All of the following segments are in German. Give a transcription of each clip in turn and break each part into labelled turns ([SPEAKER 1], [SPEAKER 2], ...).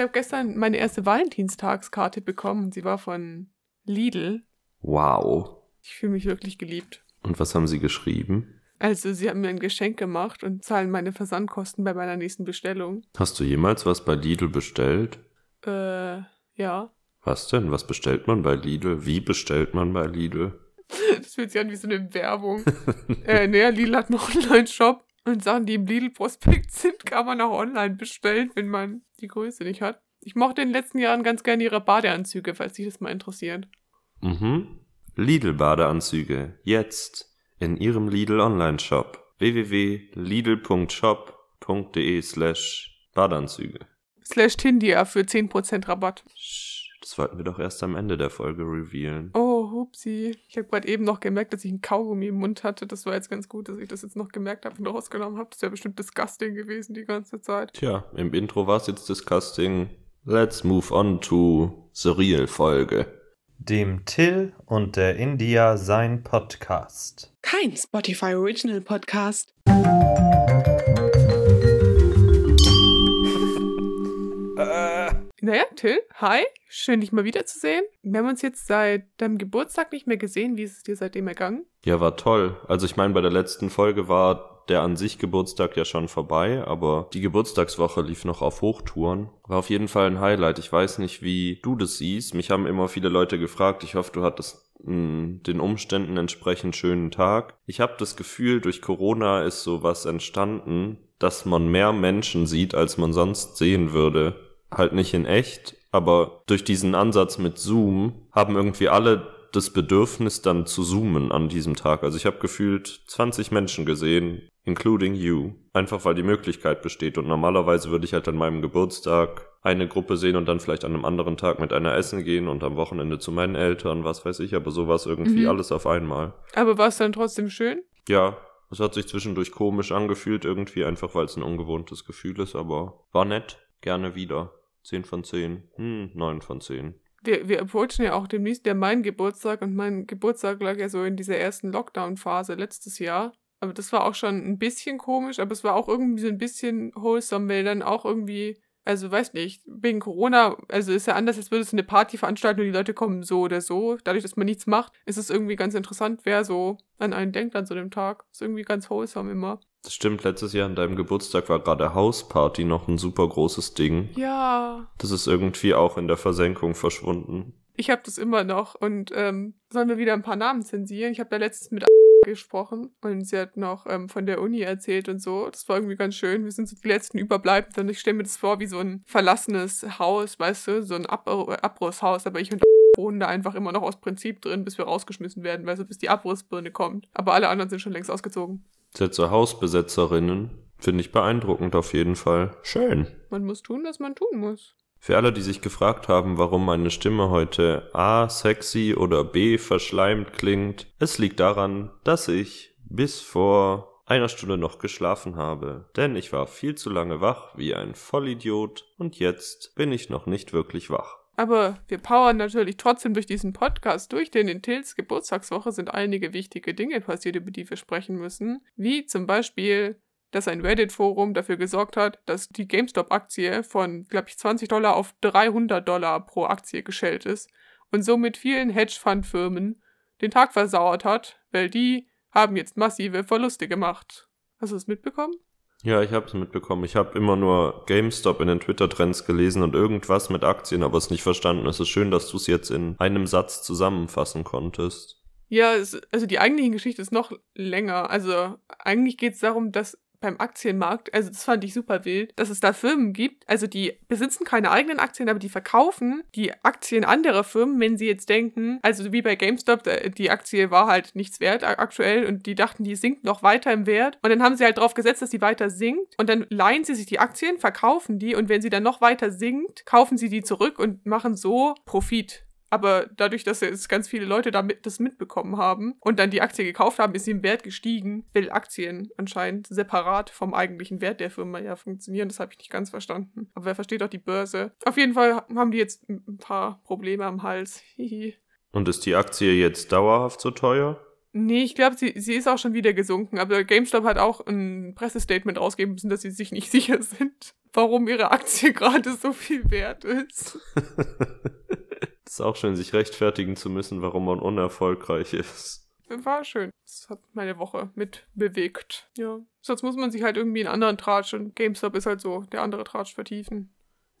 [SPEAKER 1] habe gestern meine erste Valentinstagskarte bekommen und sie war von Lidl.
[SPEAKER 2] Wow.
[SPEAKER 1] Ich fühle mich wirklich geliebt.
[SPEAKER 2] Und was haben Sie geschrieben?
[SPEAKER 1] Also, sie haben mir ein Geschenk gemacht und zahlen meine Versandkosten bei meiner nächsten Bestellung.
[SPEAKER 2] Hast du jemals was bei Lidl bestellt?
[SPEAKER 1] Äh, ja.
[SPEAKER 2] Was denn? Was bestellt man bei Lidl? Wie bestellt man bei Lidl?
[SPEAKER 1] Das fühlt sich an wie so eine Werbung. äh, naja, Lidl hat einen Online-Shop und Sachen, die im Lidl-Prospekt sind, kann man auch online bestellen, wenn man die Größe nicht hat. Ich mochte in den letzten Jahren ganz gerne ihre Badeanzüge, falls dich das mal interessiert.
[SPEAKER 2] Mhm. Lidl-Badeanzüge. Jetzt in Ihrem Lidl Online-Shop. www.lidl.shop.de slash Badeanzüge.
[SPEAKER 1] Slash Tindia für 10% Rabatt.
[SPEAKER 2] Sch, Das wollten wir doch erst am Ende der Folge revealen.
[SPEAKER 1] Oh, hupsi. Ich habe gerade eben noch gemerkt, dass ich einen Kaugummi im Mund hatte. Das war jetzt ganz gut, dass ich das jetzt noch gemerkt habe und rausgenommen habe. Das wäre bestimmt disgusting gewesen die ganze Zeit.
[SPEAKER 2] Tja, im Intro war es jetzt disgusting. Let's move on to the real Folge.
[SPEAKER 3] Dem Till und der India sein Podcast.
[SPEAKER 4] Kein Spotify Original Podcast.
[SPEAKER 1] Naja, Till, hi. Schön, dich mal wiederzusehen. Wir haben uns jetzt seit deinem Geburtstag nicht mehr gesehen. Wie ist es dir seitdem ergangen?
[SPEAKER 2] Ja, war toll. Also ich meine, bei der letzten Folge war der an sich Geburtstag ja schon vorbei, aber die Geburtstagswoche lief noch auf Hochtouren. War auf jeden Fall ein Highlight. Ich weiß nicht, wie du das siehst. Mich haben immer viele Leute gefragt. Ich hoffe, du hattest mh, den Umständen entsprechend schönen Tag. Ich habe das Gefühl, durch Corona ist sowas entstanden, dass man mehr Menschen sieht, als man sonst sehen würde. Halt nicht in echt, aber durch diesen Ansatz mit Zoom haben irgendwie alle das Bedürfnis dann zu zoomen an diesem Tag. Also ich habe gefühlt 20 Menschen gesehen, including you, einfach weil die Möglichkeit besteht. Und normalerweise würde ich halt an meinem Geburtstag eine Gruppe sehen und dann vielleicht an einem anderen Tag mit einer essen gehen und am Wochenende zu meinen Eltern, was weiß ich, aber sowas irgendwie
[SPEAKER 1] Mhm.
[SPEAKER 2] alles auf einmal.
[SPEAKER 1] Aber war es dann trotzdem schön?
[SPEAKER 2] Ja, es hat sich zwischendurch komisch angefühlt irgendwie, einfach weil es ein ungewohntes Gefühl ist, aber war nett, gerne wieder. 10 von 10, hm, 9 von 10.
[SPEAKER 1] Wir, wir approachen ja auch demnächst ja meinen Geburtstag und mein Geburtstag lag ja so in dieser ersten Lockdown-Phase letztes Jahr. Aber das war auch schon ein bisschen komisch, aber es war auch irgendwie so ein bisschen wholesome, weil dann auch irgendwie, also weiß nicht, wegen Corona, also ist ja anders, als würdest du eine Party veranstalten und die Leute kommen so oder so. Dadurch, dass man nichts macht, ist es irgendwie ganz interessant, wer so an einen denkt an so einem Tag. Ist irgendwie ganz wholesome immer.
[SPEAKER 2] Das stimmt, letztes Jahr an deinem Geburtstag war gerade Hausparty noch ein super großes Ding.
[SPEAKER 1] Ja,
[SPEAKER 2] Das ist irgendwie auch in der Versenkung verschwunden.
[SPEAKER 1] Ich habe das immer noch und ähm, sollen wir wieder ein paar Namen zensieren? Ich habe da letztens mit gesprochen und sie hat noch ähm, von der Uni erzählt und so. Das war irgendwie ganz schön. Wir sind so die letzten Überbleibenden und ich stelle mir das vor wie so ein verlassenes Haus, weißt du, so ein Ab Abrisshaus, aber ich und wohnen da einfach immer noch aus Prinzip drin, bis wir rausgeschmissen werden, weißt du, bis die Abrissbirne kommt. Aber alle anderen sind schon längst ausgezogen.
[SPEAKER 2] Sätze Hausbesetzerinnen finde ich beeindruckend auf jeden Fall. Schön.
[SPEAKER 1] Man muss tun, was man tun muss.
[SPEAKER 2] Für alle, die sich gefragt haben, warum meine Stimme heute A sexy oder B verschleimt klingt, es liegt daran, dass ich bis vor einer Stunde noch geschlafen habe. Denn ich war viel zu lange wach wie ein Vollidiot und jetzt bin ich noch nicht wirklich wach.
[SPEAKER 1] Aber wir powern natürlich trotzdem durch diesen Podcast durch, denn in Tills Geburtstagswoche sind einige wichtige Dinge passiert, über die wir sprechen müssen. Wie zum Beispiel, dass ein Reddit-Forum dafür gesorgt hat, dass die GameStop-Aktie von, glaube ich, 20 Dollar auf 300 Dollar pro Aktie geschellt ist und somit vielen Hedgefund-Firmen den Tag versauert hat, weil die haben jetzt massive Verluste gemacht. Hast du es mitbekommen?
[SPEAKER 2] Ja, ich habe es mitbekommen. Ich habe immer nur GameStop in den Twitter-Trends gelesen und irgendwas mit Aktien, aber es nicht verstanden. Es ist schön, dass du es jetzt in einem Satz zusammenfassen konntest.
[SPEAKER 1] Ja, es, also die eigentliche Geschichte ist noch länger. Also eigentlich geht es darum, dass beim Aktienmarkt, also das fand ich super wild, dass es da Firmen gibt, also die besitzen keine eigenen Aktien, aber die verkaufen die Aktien anderer Firmen, wenn sie jetzt denken, also wie bei GameStop, die Aktie war halt nichts wert aktuell und die dachten, die sinkt noch weiter im Wert und dann haben sie halt drauf gesetzt, dass die weiter sinkt und dann leihen sie sich die Aktien, verkaufen die und wenn sie dann noch weiter sinkt, kaufen sie die zurück und machen so Profit. Aber dadurch, dass jetzt ganz viele Leute damit das mitbekommen haben und dann die Aktie gekauft haben, ist sie im Wert gestiegen, weil Aktien anscheinend separat vom eigentlichen Wert der Firma ja funktionieren. Das habe ich nicht ganz verstanden. Aber wer versteht auch die Börse? Auf jeden Fall haben die jetzt ein paar Probleme am Hals. Hihi.
[SPEAKER 2] Und ist die Aktie jetzt dauerhaft so teuer?
[SPEAKER 1] Nee, ich glaube, sie, sie ist auch schon wieder gesunken. Aber GameStop hat auch ein Pressestatement rausgeben müssen, dass sie sich nicht sicher sind. warum ihre Aktie gerade so viel wert ist.
[SPEAKER 2] ist auch schön, sich rechtfertigen zu müssen, warum man unerfolgreich ist.
[SPEAKER 1] War schön. Das hat meine Woche mit bewegt. Ja. Sonst muss man sich halt irgendwie einen anderen Tratsch und GameStop ist halt so der andere Tratsch vertiefen.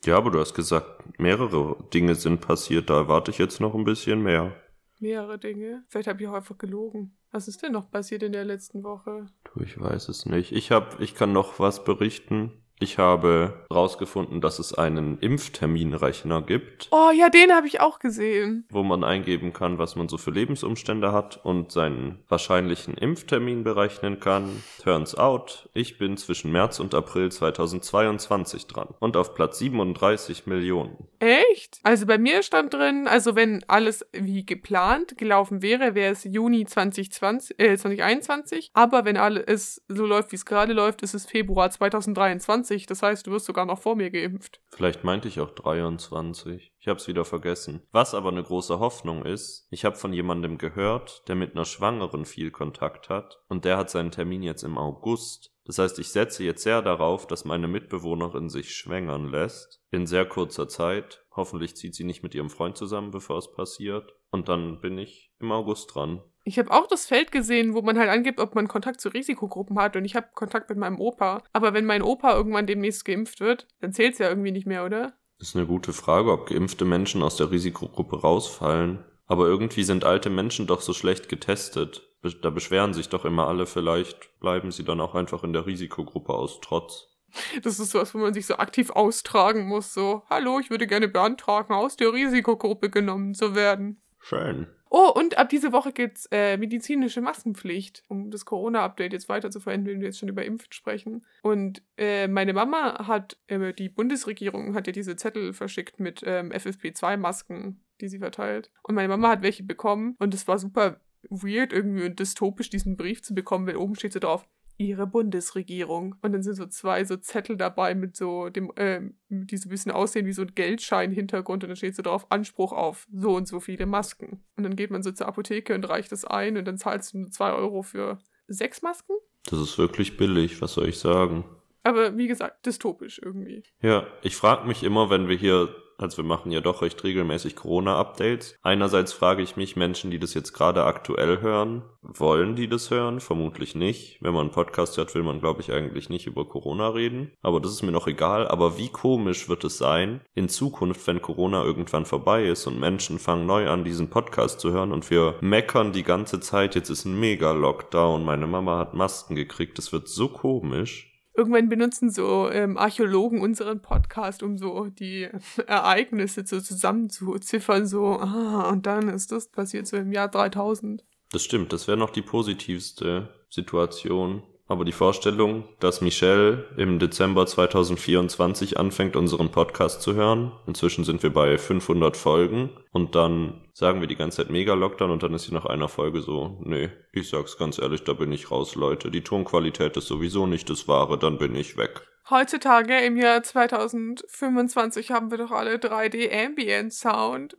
[SPEAKER 2] Ja, aber du hast gesagt, mehrere Dinge sind passiert. Da erwarte ich jetzt noch ein bisschen mehr.
[SPEAKER 1] Mehrere Dinge? Vielleicht habe ich auch einfach gelogen. Was ist denn noch passiert in der letzten Woche?
[SPEAKER 2] Du, ich weiß es nicht. Ich hab, ich kann noch was berichten. Ich habe herausgefunden, dass es einen Impfterminrechner gibt.
[SPEAKER 1] Oh ja, den habe ich auch gesehen.
[SPEAKER 2] Wo man eingeben kann, was man so für Lebensumstände hat und seinen wahrscheinlichen Impftermin berechnen kann. Turns out, ich bin zwischen März und April 2022 dran und auf Platz 37 Millionen.
[SPEAKER 1] Echt? Also bei mir stand drin, also wenn alles wie geplant gelaufen wäre, wäre es Juni 2020, äh, 2021. Aber wenn alles so läuft, wie es gerade läuft, ist es Februar 2023. 20. Das heißt, du wirst sogar noch vor mir geimpft.
[SPEAKER 2] Vielleicht meinte ich auch 23. Ich hab's wieder vergessen. Was aber eine große Hoffnung ist, ich habe von jemandem gehört, der mit einer Schwangeren viel Kontakt hat und der hat seinen Termin jetzt im August. Das heißt, ich setze jetzt sehr darauf, dass meine Mitbewohnerin sich schwängern lässt. In sehr kurzer Zeit. Hoffentlich zieht sie nicht mit ihrem Freund zusammen, bevor es passiert. Und dann bin ich im August dran.
[SPEAKER 1] Ich habe auch das Feld gesehen, wo man halt angibt, ob man Kontakt zu Risikogruppen hat. Und ich habe Kontakt mit meinem Opa. Aber wenn mein Opa irgendwann demnächst geimpft wird, dann zählt es ja irgendwie nicht mehr, oder?
[SPEAKER 2] Ist eine gute Frage, ob geimpfte Menschen aus der Risikogruppe rausfallen. Aber irgendwie sind alte Menschen doch so schlecht getestet. Da beschweren sich doch immer alle, vielleicht bleiben sie dann auch einfach in der Risikogruppe aus Trotz.
[SPEAKER 1] Das ist sowas, wo man sich so aktiv austragen muss. So, hallo, ich würde gerne beantragen, aus der Risikogruppe genommen zu werden.
[SPEAKER 2] Schön.
[SPEAKER 1] Oh, und ab diese Woche gibt's äh, medizinische Maskenpflicht, um das Corona-Update jetzt weiter zu verändern, wenn wir jetzt schon über Impfen sprechen. Und äh, meine Mama hat, äh, die Bundesregierung hat ja diese Zettel verschickt mit ähm, FFP2-Masken, die sie verteilt. Und meine Mama hat welche bekommen und es war super weird irgendwie dystopisch, diesen Brief zu bekommen, weil oben steht so drauf, ihre Bundesregierung. Und dann sind so zwei so Zettel dabei mit so dem, äh, die so ein bisschen aussehen wie so ein Geldschein-Hintergrund und dann steht so drauf Anspruch auf so und so viele Masken. Und dann geht man so zur Apotheke und reicht das ein und dann zahlst du nur zwei Euro für sechs Masken.
[SPEAKER 2] Das ist wirklich billig, was soll ich sagen?
[SPEAKER 1] Aber wie gesagt, dystopisch irgendwie.
[SPEAKER 2] Ja, ich frage mich immer, wenn wir hier also wir machen ja doch recht regelmäßig Corona-Updates. Einerseits frage ich mich, Menschen, die das jetzt gerade aktuell hören, wollen die das hören? Vermutlich nicht. Wenn man einen Podcast hört, will man, glaube ich, eigentlich nicht über Corona reden. Aber das ist mir noch egal. Aber wie komisch wird es sein, in Zukunft, wenn Corona irgendwann vorbei ist und Menschen fangen neu an, diesen Podcast zu hören und wir meckern die ganze Zeit, jetzt ist ein Mega-Lockdown, meine Mama hat Masken gekriegt. Das wird so komisch
[SPEAKER 1] irgendwann benutzen so ähm, Archäologen unseren Podcast, um so die Ereignisse so zusammenzuziffern, so, ah, und dann ist das passiert so im Jahr 3000.
[SPEAKER 2] Das stimmt, das wäre noch die positivste Situation. Aber die Vorstellung, dass Michelle im Dezember 2024 anfängt, unseren Podcast zu hören, inzwischen sind wir bei 500 Folgen und dann sagen wir die ganze Zeit Mega-Lockdown und dann ist sie nach einer Folge so, nee, ich sag's ganz ehrlich, da bin ich raus, Leute. Die Tonqualität ist sowieso nicht das Wahre, dann bin ich weg.
[SPEAKER 1] Heutzutage im Jahr 2025 haben wir doch alle 3D Ambient Sound.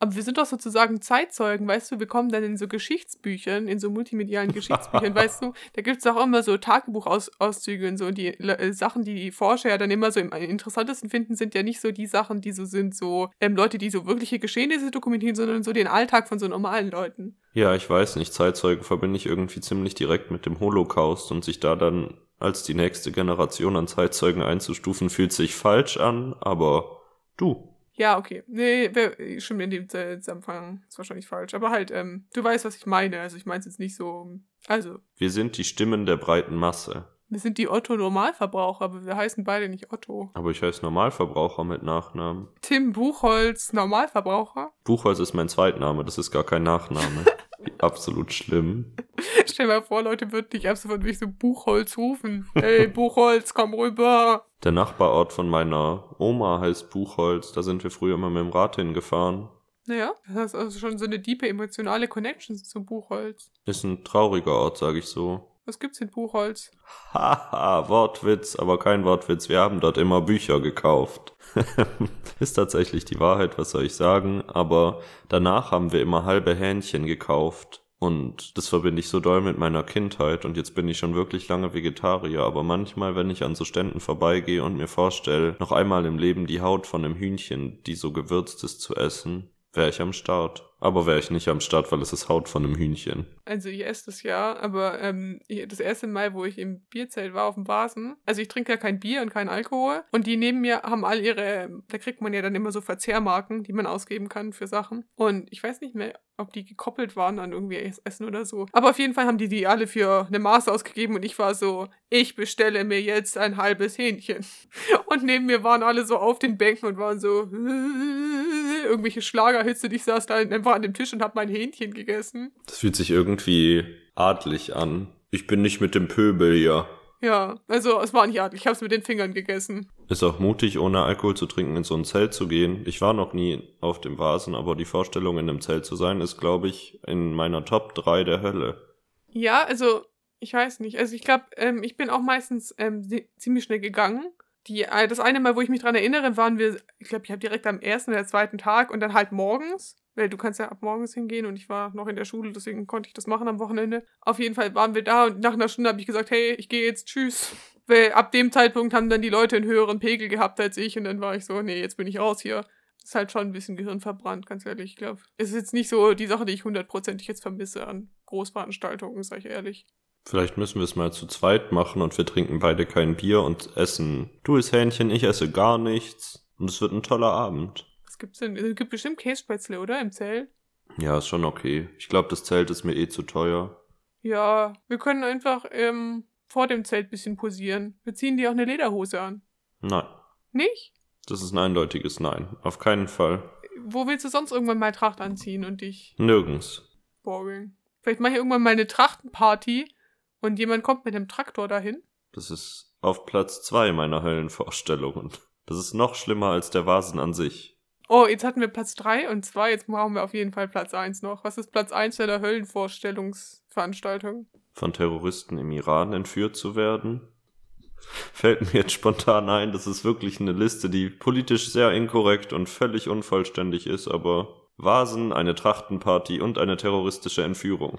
[SPEAKER 1] Aber wir sind doch sozusagen Zeitzeugen, weißt du, wir kommen dann in so Geschichtsbüchern, in so multimedialen Geschichtsbüchern, weißt du, da gibt es auch immer so Tagebuchauszüge und so. Und die äh, Sachen, die die Forscher ja dann immer so am interessantesten finden, sind ja nicht so die Sachen, die so sind, so ähm, Leute, die so wirkliche Geschehnisse dokumentieren, sondern so den Alltag von so normalen Leuten.
[SPEAKER 2] Ja, ich weiß nicht, Zeitzeugen verbinde ich irgendwie ziemlich direkt mit dem Holocaust und sich da dann als die nächste Generation an Zeitzeugen einzustufen, fühlt sich falsch an, aber du,
[SPEAKER 1] ja, okay. Nee, wär, stimmt in dem Zusammenhang. Ist wahrscheinlich falsch. Aber halt, ähm, du weißt, was ich meine. Also ich meine es jetzt nicht so. Also.
[SPEAKER 2] Wir sind die Stimmen der breiten Masse.
[SPEAKER 1] Wir sind die Otto-Normalverbraucher, aber wir heißen beide nicht Otto.
[SPEAKER 2] Aber ich heiße Normalverbraucher mit Nachnamen.
[SPEAKER 1] Tim Buchholz, Normalverbraucher?
[SPEAKER 2] Buchholz ist mein Zweitname, das ist gar kein Nachname. Absolut schlimm.
[SPEAKER 1] Stell dir mal vor, Leute würden dich ab sofort wie so Buchholz rufen. Hey, Buchholz, komm rüber.
[SPEAKER 2] Der Nachbarort von meiner Oma heißt Buchholz. Da sind wir früher immer mit dem Rad hingefahren.
[SPEAKER 1] Naja, das ist also schon so eine diepe emotionale Connection zum Buchholz.
[SPEAKER 2] Ist ein trauriger Ort, sage ich so.
[SPEAKER 1] Was gibt's in Buchholz?
[SPEAKER 2] Haha, Wortwitz, aber kein Wortwitz. Wir haben dort immer Bücher gekauft. ist tatsächlich die Wahrheit, was soll ich sagen. Aber danach haben wir immer halbe Hähnchen gekauft. Und das verbinde ich so doll mit meiner Kindheit und jetzt bin ich schon wirklich lange Vegetarier, aber manchmal, wenn ich an so Ständen vorbeigehe und mir vorstelle, noch einmal im Leben die Haut von einem Hühnchen, die so gewürzt ist, zu essen, wäre ich am Start. Aber wäre ich nicht am Start, weil es ist Haut von einem Hühnchen.
[SPEAKER 1] Also ich esse das ja, aber ähm, das erste Mal, wo ich im Bierzelt war auf dem Vasen, also ich trinke ja kein Bier und keinen Alkohol und die neben mir haben all ihre, da kriegt man ja dann immer so Verzehrmarken, die man ausgeben kann für Sachen. Und ich weiß nicht mehr, ob die gekoppelt waren an irgendwie Es- Essen oder so. Aber auf jeden Fall haben die die alle für eine Maß ausgegeben und ich war so, ich bestelle mir jetzt ein halbes Hähnchen. Und neben mir waren alle so auf den Bänken und waren so irgendwelche Schlagerhits und ich saß da einfach an dem Tisch und habe mein Hähnchen gegessen.
[SPEAKER 2] Das fühlt sich irgendwie adlig an. Ich bin nicht mit dem Pöbel hier.
[SPEAKER 1] Ja, also es war nicht adlig, ich habe es mit den Fingern gegessen.
[SPEAKER 2] Ist auch mutig, ohne Alkohol zu trinken, in so ein Zelt zu gehen. Ich war noch nie auf dem Vasen, aber die Vorstellung, in einem Zelt zu sein, ist, glaube ich, in meiner Top 3 der Hölle.
[SPEAKER 1] Ja, also ich weiß nicht. Also ich glaube, ähm, ich bin auch meistens ähm, zi- ziemlich schnell gegangen. Die, äh, das eine Mal, wo ich mich dran erinnere, waren wir, ich glaube, ich habe direkt am ersten oder zweiten Tag und dann halt morgens, weil du kannst ja ab morgens hingehen und ich war noch in der Schule, deswegen konnte ich das machen am Wochenende. Auf jeden Fall waren wir da und nach einer Stunde habe ich gesagt, hey, ich gehe jetzt, tschüss. Weil ab dem Zeitpunkt haben dann die Leute einen höheren Pegel gehabt als ich und dann war ich so, nee, jetzt bin ich raus hier. Ist halt schon ein bisschen Gehirn verbrannt, ganz ehrlich. Ich glaube, es ist jetzt nicht so die Sache, die ich hundertprozentig jetzt vermisse an Großveranstaltungen, sag ich ehrlich.
[SPEAKER 2] Vielleicht müssen wir es mal zu zweit machen und wir trinken beide kein Bier und essen. Du isst Hähnchen, ich esse gar nichts. Und es wird ein toller Abend.
[SPEAKER 1] Gibt's denn? Es gibt bestimmt Kässpätzle, oder? Im Zelt?
[SPEAKER 2] Ja, ist schon okay. Ich glaube, das Zelt ist mir eh zu teuer.
[SPEAKER 1] Ja, wir können einfach ähm, vor dem Zelt ein bisschen posieren. Wir ziehen dir auch eine Lederhose an.
[SPEAKER 2] Nein.
[SPEAKER 1] Nicht?
[SPEAKER 2] Das ist ein eindeutiges Nein. Auf keinen Fall.
[SPEAKER 1] Wo willst du sonst irgendwann mal Tracht anziehen und dich
[SPEAKER 2] Nirgends.
[SPEAKER 1] boring? Vielleicht mache ich irgendwann mal eine Trachtenparty und jemand kommt mit dem Traktor dahin.
[SPEAKER 2] Das ist auf Platz zwei meiner Höllenvorstellungen. Das ist noch schlimmer als der Vasen an sich.
[SPEAKER 1] Oh, jetzt hatten wir Platz 3 und 2, jetzt brauchen wir auf jeden Fall Platz 1 noch. Was ist Platz 1 der Höllenvorstellungsveranstaltung?
[SPEAKER 2] Von Terroristen im Iran entführt zu werden. Fällt mir jetzt spontan ein, das ist wirklich eine Liste, die politisch sehr inkorrekt und völlig unvollständig ist, aber Vasen, eine Trachtenparty und eine terroristische Entführung.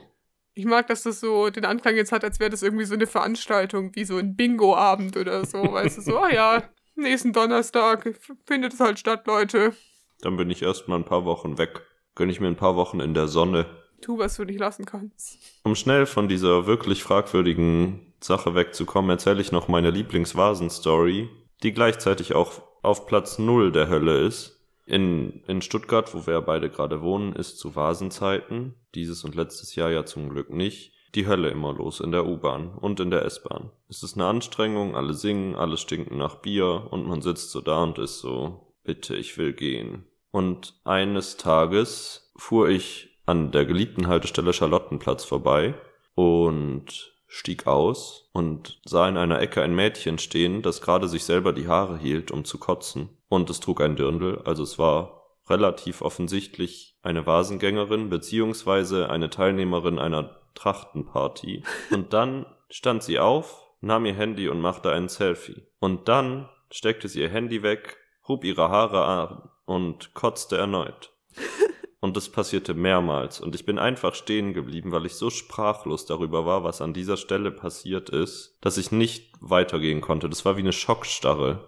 [SPEAKER 1] Ich mag, dass das so den Anklang jetzt hat, als wäre das irgendwie so eine Veranstaltung, wie so ein Bingo-Abend oder so. Weißt du, so, ah ja, nächsten Donnerstag findet es halt statt, Leute.
[SPEAKER 2] Dann bin ich erstmal ein paar Wochen weg. Gönn ich mir ein paar Wochen in der Sonne.
[SPEAKER 1] Tu, was du nicht lassen kannst.
[SPEAKER 2] Um schnell von dieser wirklich fragwürdigen Sache wegzukommen, erzähle ich noch meine Lieblingsvasen-Story, die gleichzeitig auch auf Platz null der Hölle ist. In, in Stuttgart, wo wir beide gerade wohnen, ist zu Vasenzeiten, dieses und letztes Jahr ja zum Glück nicht, die Hölle immer los in der U-Bahn und in der S-Bahn. Es ist eine Anstrengung, alle singen, alle stinken nach Bier und man sitzt so da und ist so, bitte, ich will gehen. Und eines Tages fuhr ich an der geliebten Haltestelle Charlottenplatz vorbei und stieg aus und sah in einer Ecke ein Mädchen stehen, das gerade sich selber die Haare hielt, um zu kotzen. Und es trug ein Dirndl, also es war relativ offensichtlich eine Vasengängerin beziehungsweise eine Teilnehmerin einer Trachtenparty. Und dann stand sie auf, nahm ihr Handy und machte ein Selfie. Und dann steckte sie ihr Handy weg, hob ihre Haare an und kotzte erneut. Und das passierte mehrmals. Und ich bin einfach stehen geblieben, weil ich so sprachlos darüber war, was an dieser Stelle passiert ist, dass ich nicht weitergehen konnte. Das war wie eine Schockstarre.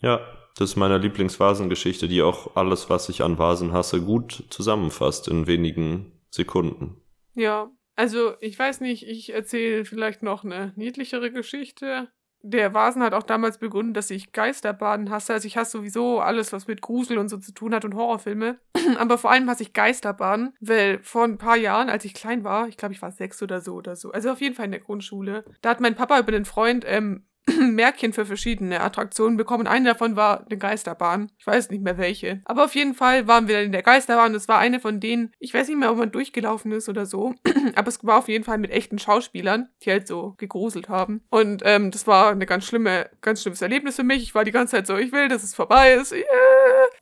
[SPEAKER 2] Ja, das ist meine Lieblingsvasengeschichte, die auch alles, was ich an Vasen hasse, gut zusammenfasst in wenigen Sekunden.
[SPEAKER 1] Ja, also ich weiß nicht, ich erzähle vielleicht noch eine niedlichere Geschichte. Der Vasen hat auch damals begonnen, dass ich Geisterbaden hasse. Also ich hasse sowieso alles, was mit Grusel und so zu tun hat und Horrorfilme. Aber vor allem hasse ich Geisterbaden, weil vor ein paar Jahren, als ich klein war, ich glaube, ich war sechs oder so oder so, also auf jeden Fall in der Grundschule, da hat mein Papa über den Freund ähm, Märkchen für verschiedene Attraktionen bekommen. Eine davon war eine Geisterbahn. Ich weiß nicht mehr welche. Aber auf jeden Fall waren wir dann in der Geisterbahn. Das war eine von denen, ich weiß nicht mehr, ob man durchgelaufen ist oder so. Aber es war auf jeden Fall mit echten Schauspielern, die halt so gegruselt haben. Und ähm, das war eine ganz schlimme, ganz schlimmes Erlebnis für mich. Ich war die ganze Zeit so, ich will, dass es vorbei ist. Yeah.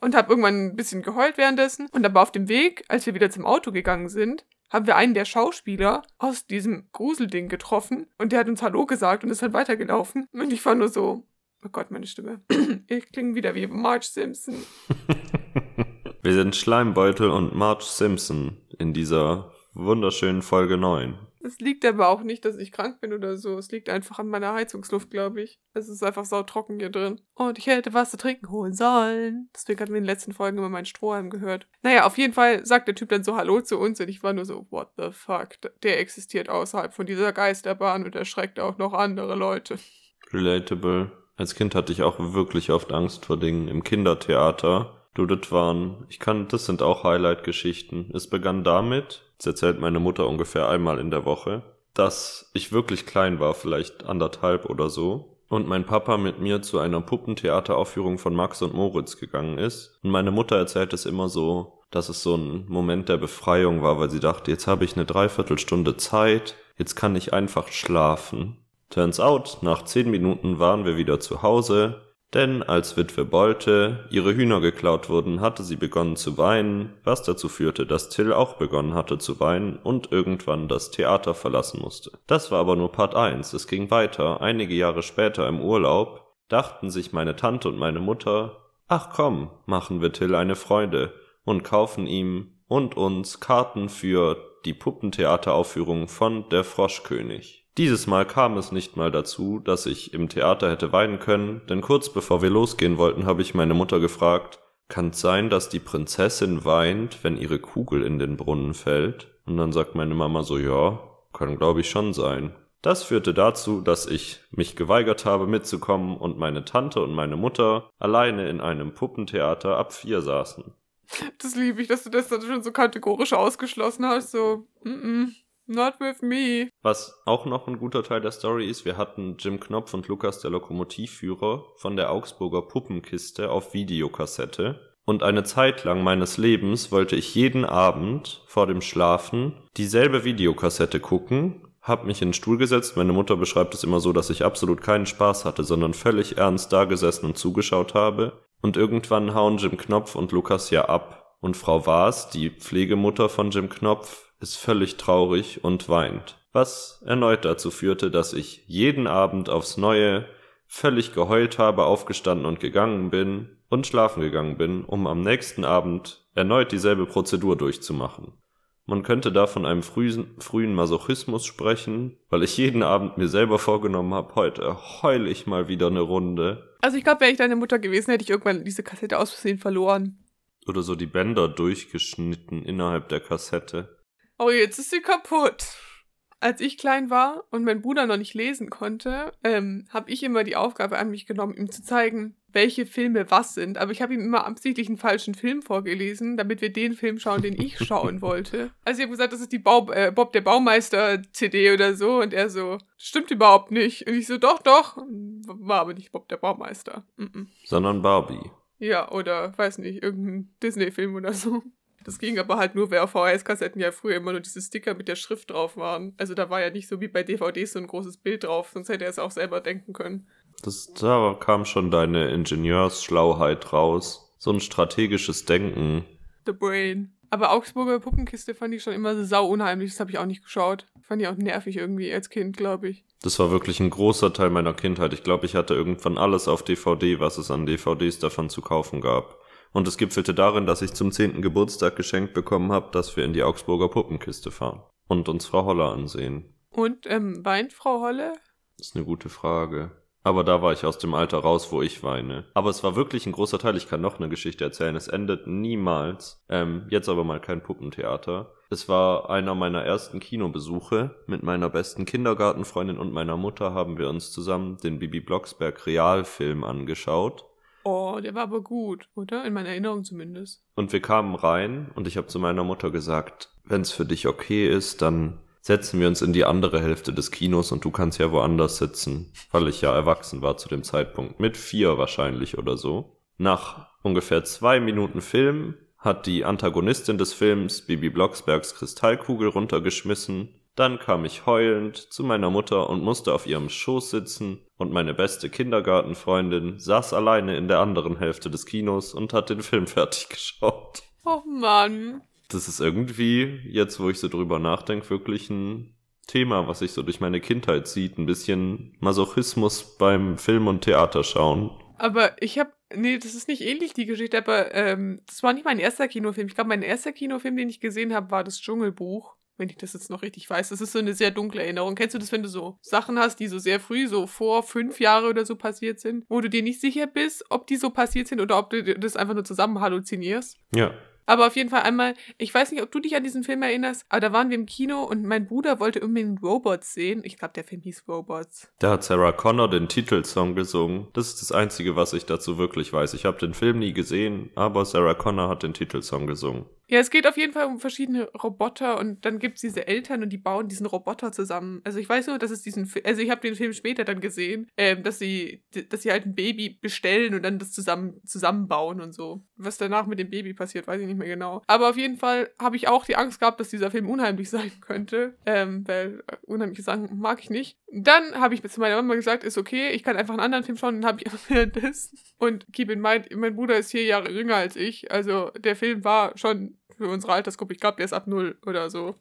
[SPEAKER 1] Und habe irgendwann ein bisschen geheult währenddessen. Und aber auf dem Weg, als wir wieder zum Auto gegangen sind, haben wir einen der Schauspieler aus diesem Gruselding getroffen und der hat uns Hallo gesagt und ist halt weitergelaufen. Und ich war nur so, oh Gott, meine Stimme. Ich klinge wieder wie Marge Simpson.
[SPEAKER 2] Wir sind Schleimbeutel und Marge Simpson in dieser wunderschönen Folge 9.
[SPEAKER 1] Es liegt aber auch nicht, dass ich krank bin oder so. Es liegt einfach an meiner Heizungsluft, glaube ich. Es ist einfach sautrocken hier drin. Und ich hätte was zu trinken holen sollen. Deswegen hatten wir in den letzten Folgen immer meinen Strohhalm gehört. Naja, auf jeden Fall sagt der Typ dann so Hallo zu uns und ich war nur so, what the fuck? Der existiert außerhalb von dieser Geisterbahn und erschreckt auch noch andere Leute.
[SPEAKER 2] Relatable. Als Kind hatte ich auch wirklich oft Angst vor Dingen im Kindertheater. Du, das waren, ich kann, das sind auch Highlight-Geschichten. Es begann damit, das erzählt meine Mutter ungefähr einmal in der Woche, dass ich wirklich klein war, vielleicht anderthalb oder so, und mein Papa mit mir zu einer Puppentheateraufführung von Max und Moritz gegangen ist. Und meine Mutter erzählt es immer so, dass es so ein Moment der Befreiung war, weil sie dachte, jetzt habe ich eine Dreiviertelstunde Zeit, jetzt kann ich einfach schlafen. Turns out, nach zehn Minuten waren wir wieder zu Hause, denn als Witwe Bolte ihre Hühner geklaut wurden, hatte sie begonnen zu weinen, was dazu führte, dass Till auch begonnen hatte zu weinen und irgendwann das Theater verlassen musste. Das war aber nur Part 1, es ging weiter, einige Jahre später im Urlaub, dachten sich meine Tante und meine Mutter, ach komm, machen wir Till eine Freude und kaufen ihm und uns Karten für die Puppentheateraufführung von Der Froschkönig. Dieses Mal kam es nicht mal dazu, dass ich im Theater hätte weinen können, denn kurz bevor wir losgehen wollten, habe ich meine Mutter gefragt, kann's sein, dass die Prinzessin weint, wenn ihre Kugel in den Brunnen fällt? Und dann sagt meine Mama so, ja, kann glaube ich schon sein. Das führte dazu, dass ich mich geweigert habe mitzukommen und meine Tante und meine Mutter alleine in einem Puppentheater ab vier saßen.
[SPEAKER 1] Das liebe ich, dass du das dann schon so kategorisch ausgeschlossen hast. So, mm -mm, not with me.
[SPEAKER 2] Was auch noch ein guter Teil der Story ist, wir hatten Jim Knopf und Lukas der Lokomotivführer von der Augsburger Puppenkiste auf Videokassette. Und eine Zeit lang meines Lebens wollte ich jeden Abend vor dem Schlafen dieselbe Videokassette gucken, hab mich in den Stuhl gesetzt. Meine Mutter beschreibt es immer so, dass ich absolut keinen Spaß hatte, sondern völlig ernst da gesessen und zugeschaut habe. Und irgendwann hauen Jim Knopf und Lukas ja ab. Und Frau Waas, die Pflegemutter von Jim Knopf, ist völlig traurig und weint. Was erneut dazu führte, dass ich jeden Abend aufs Neue völlig geheult habe, aufgestanden und gegangen bin und schlafen gegangen bin, um am nächsten Abend erneut dieselbe Prozedur durchzumachen. Man könnte da von einem frühen, frühen Masochismus sprechen, weil ich jeden Abend mir selber vorgenommen habe, heute heul ich mal wieder eine Runde.
[SPEAKER 1] Also ich glaube, wäre ich deine Mutter gewesen, hätte ich irgendwann diese Kassette aus Versehen verloren.
[SPEAKER 2] Oder so die Bänder durchgeschnitten innerhalb der Kassette.
[SPEAKER 1] Oh, jetzt ist sie kaputt. Als ich klein war und mein Bruder noch nicht lesen konnte, ähm, habe ich immer die Aufgabe an mich genommen, ihm zu zeigen, welche Filme was sind. Aber ich habe ihm immer absichtlich einen falschen Film vorgelesen, damit wir den Film schauen, den ich schauen wollte. Also ich habe gesagt, das ist die Bau äh, Bob der Baumeister CD oder so. Und er so, stimmt überhaupt nicht. Und ich so, doch, doch. War aber nicht Bob der Baumeister. Mm -mm.
[SPEAKER 2] Sondern Barbie.
[SPEAKER 1] Ja, oder weiß nicht, irgendein Disney-Film oder so. Das ging aber halt nur, weil auf VHS-Kassetten ja früher immer nur diese Sticker mit der Schrift drauf waren. Also da war ja nicht so wie bei DVDs so ein großes Bild drauf, sonst hätte er es auch selber denken können.
[SPEAKER 2] Das, da kam schon deine Ingenieursschlauheit raus. So ein strategisches Denken.
[SPEAKER 1] The Brain. Aber Augsburger Puppenkiste fand ich schon immer so sau unheimlich. Das habe ich auch nicht geschaut. Fand ich auch nervig irgendwie als Kind, glaube ich.
[SPEAKER 2] Das war wirklich ein großer Teil meiner Kindheit. Ich glaube, ich hatte irgendwann alles auf DVD, was es an DVDs davon zu kaufen gab. Und es gipfelte darin, dass ich zum zehnten Geburtstag geschenkt bekommen habe, dass wir in die Augsburger Puppenkiste fahren und uns Frau Holle ansehen.
[SPEAKER 1] Und ähm, weint Frau Holle?
[SPEAKER 2] Das ist eine gute Frage. Aber da war ich aus dem Alter raus, wo ich weine. Aber es war wirklich ein großer Teil. Ich kann noch eine Geschichte erzählen. Es endet niemals. Ähm, jetzt aber mal kein Puppentheater. Es war einer meiner ersten Kinobesuche. Mit meiner besten Kindergartenfreundin und meiner Mutter haben wir uns zusammen den Bibi Blocksberg Realfilm angeschaut.
[SPEAKER 1] Oh, der war aber gut, oder? In meiner Erinnerung zumindest.
[SPEAKER 2] Und wir kamen rein und ich habe zu meiner Mutter gesagt, wenn es für dich okay ist, dann setzen wir uns in die andere Hälfte des Kinos und du kannst ja woanders sitzen, weil ich ja erwachsen war zu dem Zeitpunkt, mit vier wahrscheinlich oder so. Nach ungefähr zwei Minuten Film hat die Antagonistin des Films Bibi Blocksbergs Kristallkugel runtergeschmissen dann kam ich heulend zu meiner Mutter und musste auf ihrem Schoß sitzen, und meine beste Kindergartenfreundin saß alleine in der anderen Hälfte des Kinos und hat den Film fertig geschaut.
[SPEAKER 1] Oh Mann.
[SPEAKER 2] Das ist irgendwie, jetzt wo ich so drüber nachdenke, wirklich ein Thema, was sich so durch meine Kindheit zieht. Ein bisschen Masochismus beim Film- und Theaterschauen.
[SPEAKER 1] Aber ich habe, nee, das ist nicht ähnlich die Geschichte, aber ähm, das war nicht mein erster Kinofilm. Ich glaube, mein erster Kinofilm, den ich gesehen habe, war das Dschungelbuch wenn ich das jetzt noch richtig weiß. Das ist so eine sehr dunkle Erinnerung. Kennst du das, wenn du so Sachen hast, die so sehr früh, so vor fünf Jahre oder so passiert sind, wo du dir nicht sicher bist, ob die so passiert sind oder ob du das einfach nur zusammen halluzinierst?
[SPEAKER 2] Ja.
[SPEAKER 1] Aber auf jeden Fall einmal, ich weiß nicht, ob du dich an diesen Film erinnerst, aber da waren wir im Kino und mein Bruder wollte unbedingt Robots sehen. Ich glaube, der Film hieß Robots.
[SPEAKER 2] Da hat Sarah Connor den Titelsong gesungen. Das ist das Einzige, was ich dazu wirklich weiß. Ich habe den Film nie gesehen, aber Sarah Connor hat den Titelsong gesungen.
[SPEAKER 1] Ja, es geht auf jeden Fall um verschiedene Roboter und dann gibt es diese Eltern und die bauen diesen Roboter zusammen. Also ich weiß nur, dass es diesen, Fi- also ich habe den Film später dann gesehen, ähm, dass sie, dass sie halt ein Baby bestellen und dann das zusammen zusammenbauen und so. Was danach mit dem Baby passiert, weiß ich nicht mehr genau. Aber auf jeden Fall habe ich auch die Angst gehabt, dass dieser Film unheimlich sein könnte, ähm, weil äh, unheimliche Sachen mag ich nicht. Dann habe ich zu meiner Mama gesagt, ist okay, ich kann einfach einen anderen Film schauen, den habe ich währenddessen. Und keep in mind, mein Bruder ist vier Jahre jünger als ich, also der Film war schon für unsere Altersgruppe. Ich glaube, der ist ab null oder so.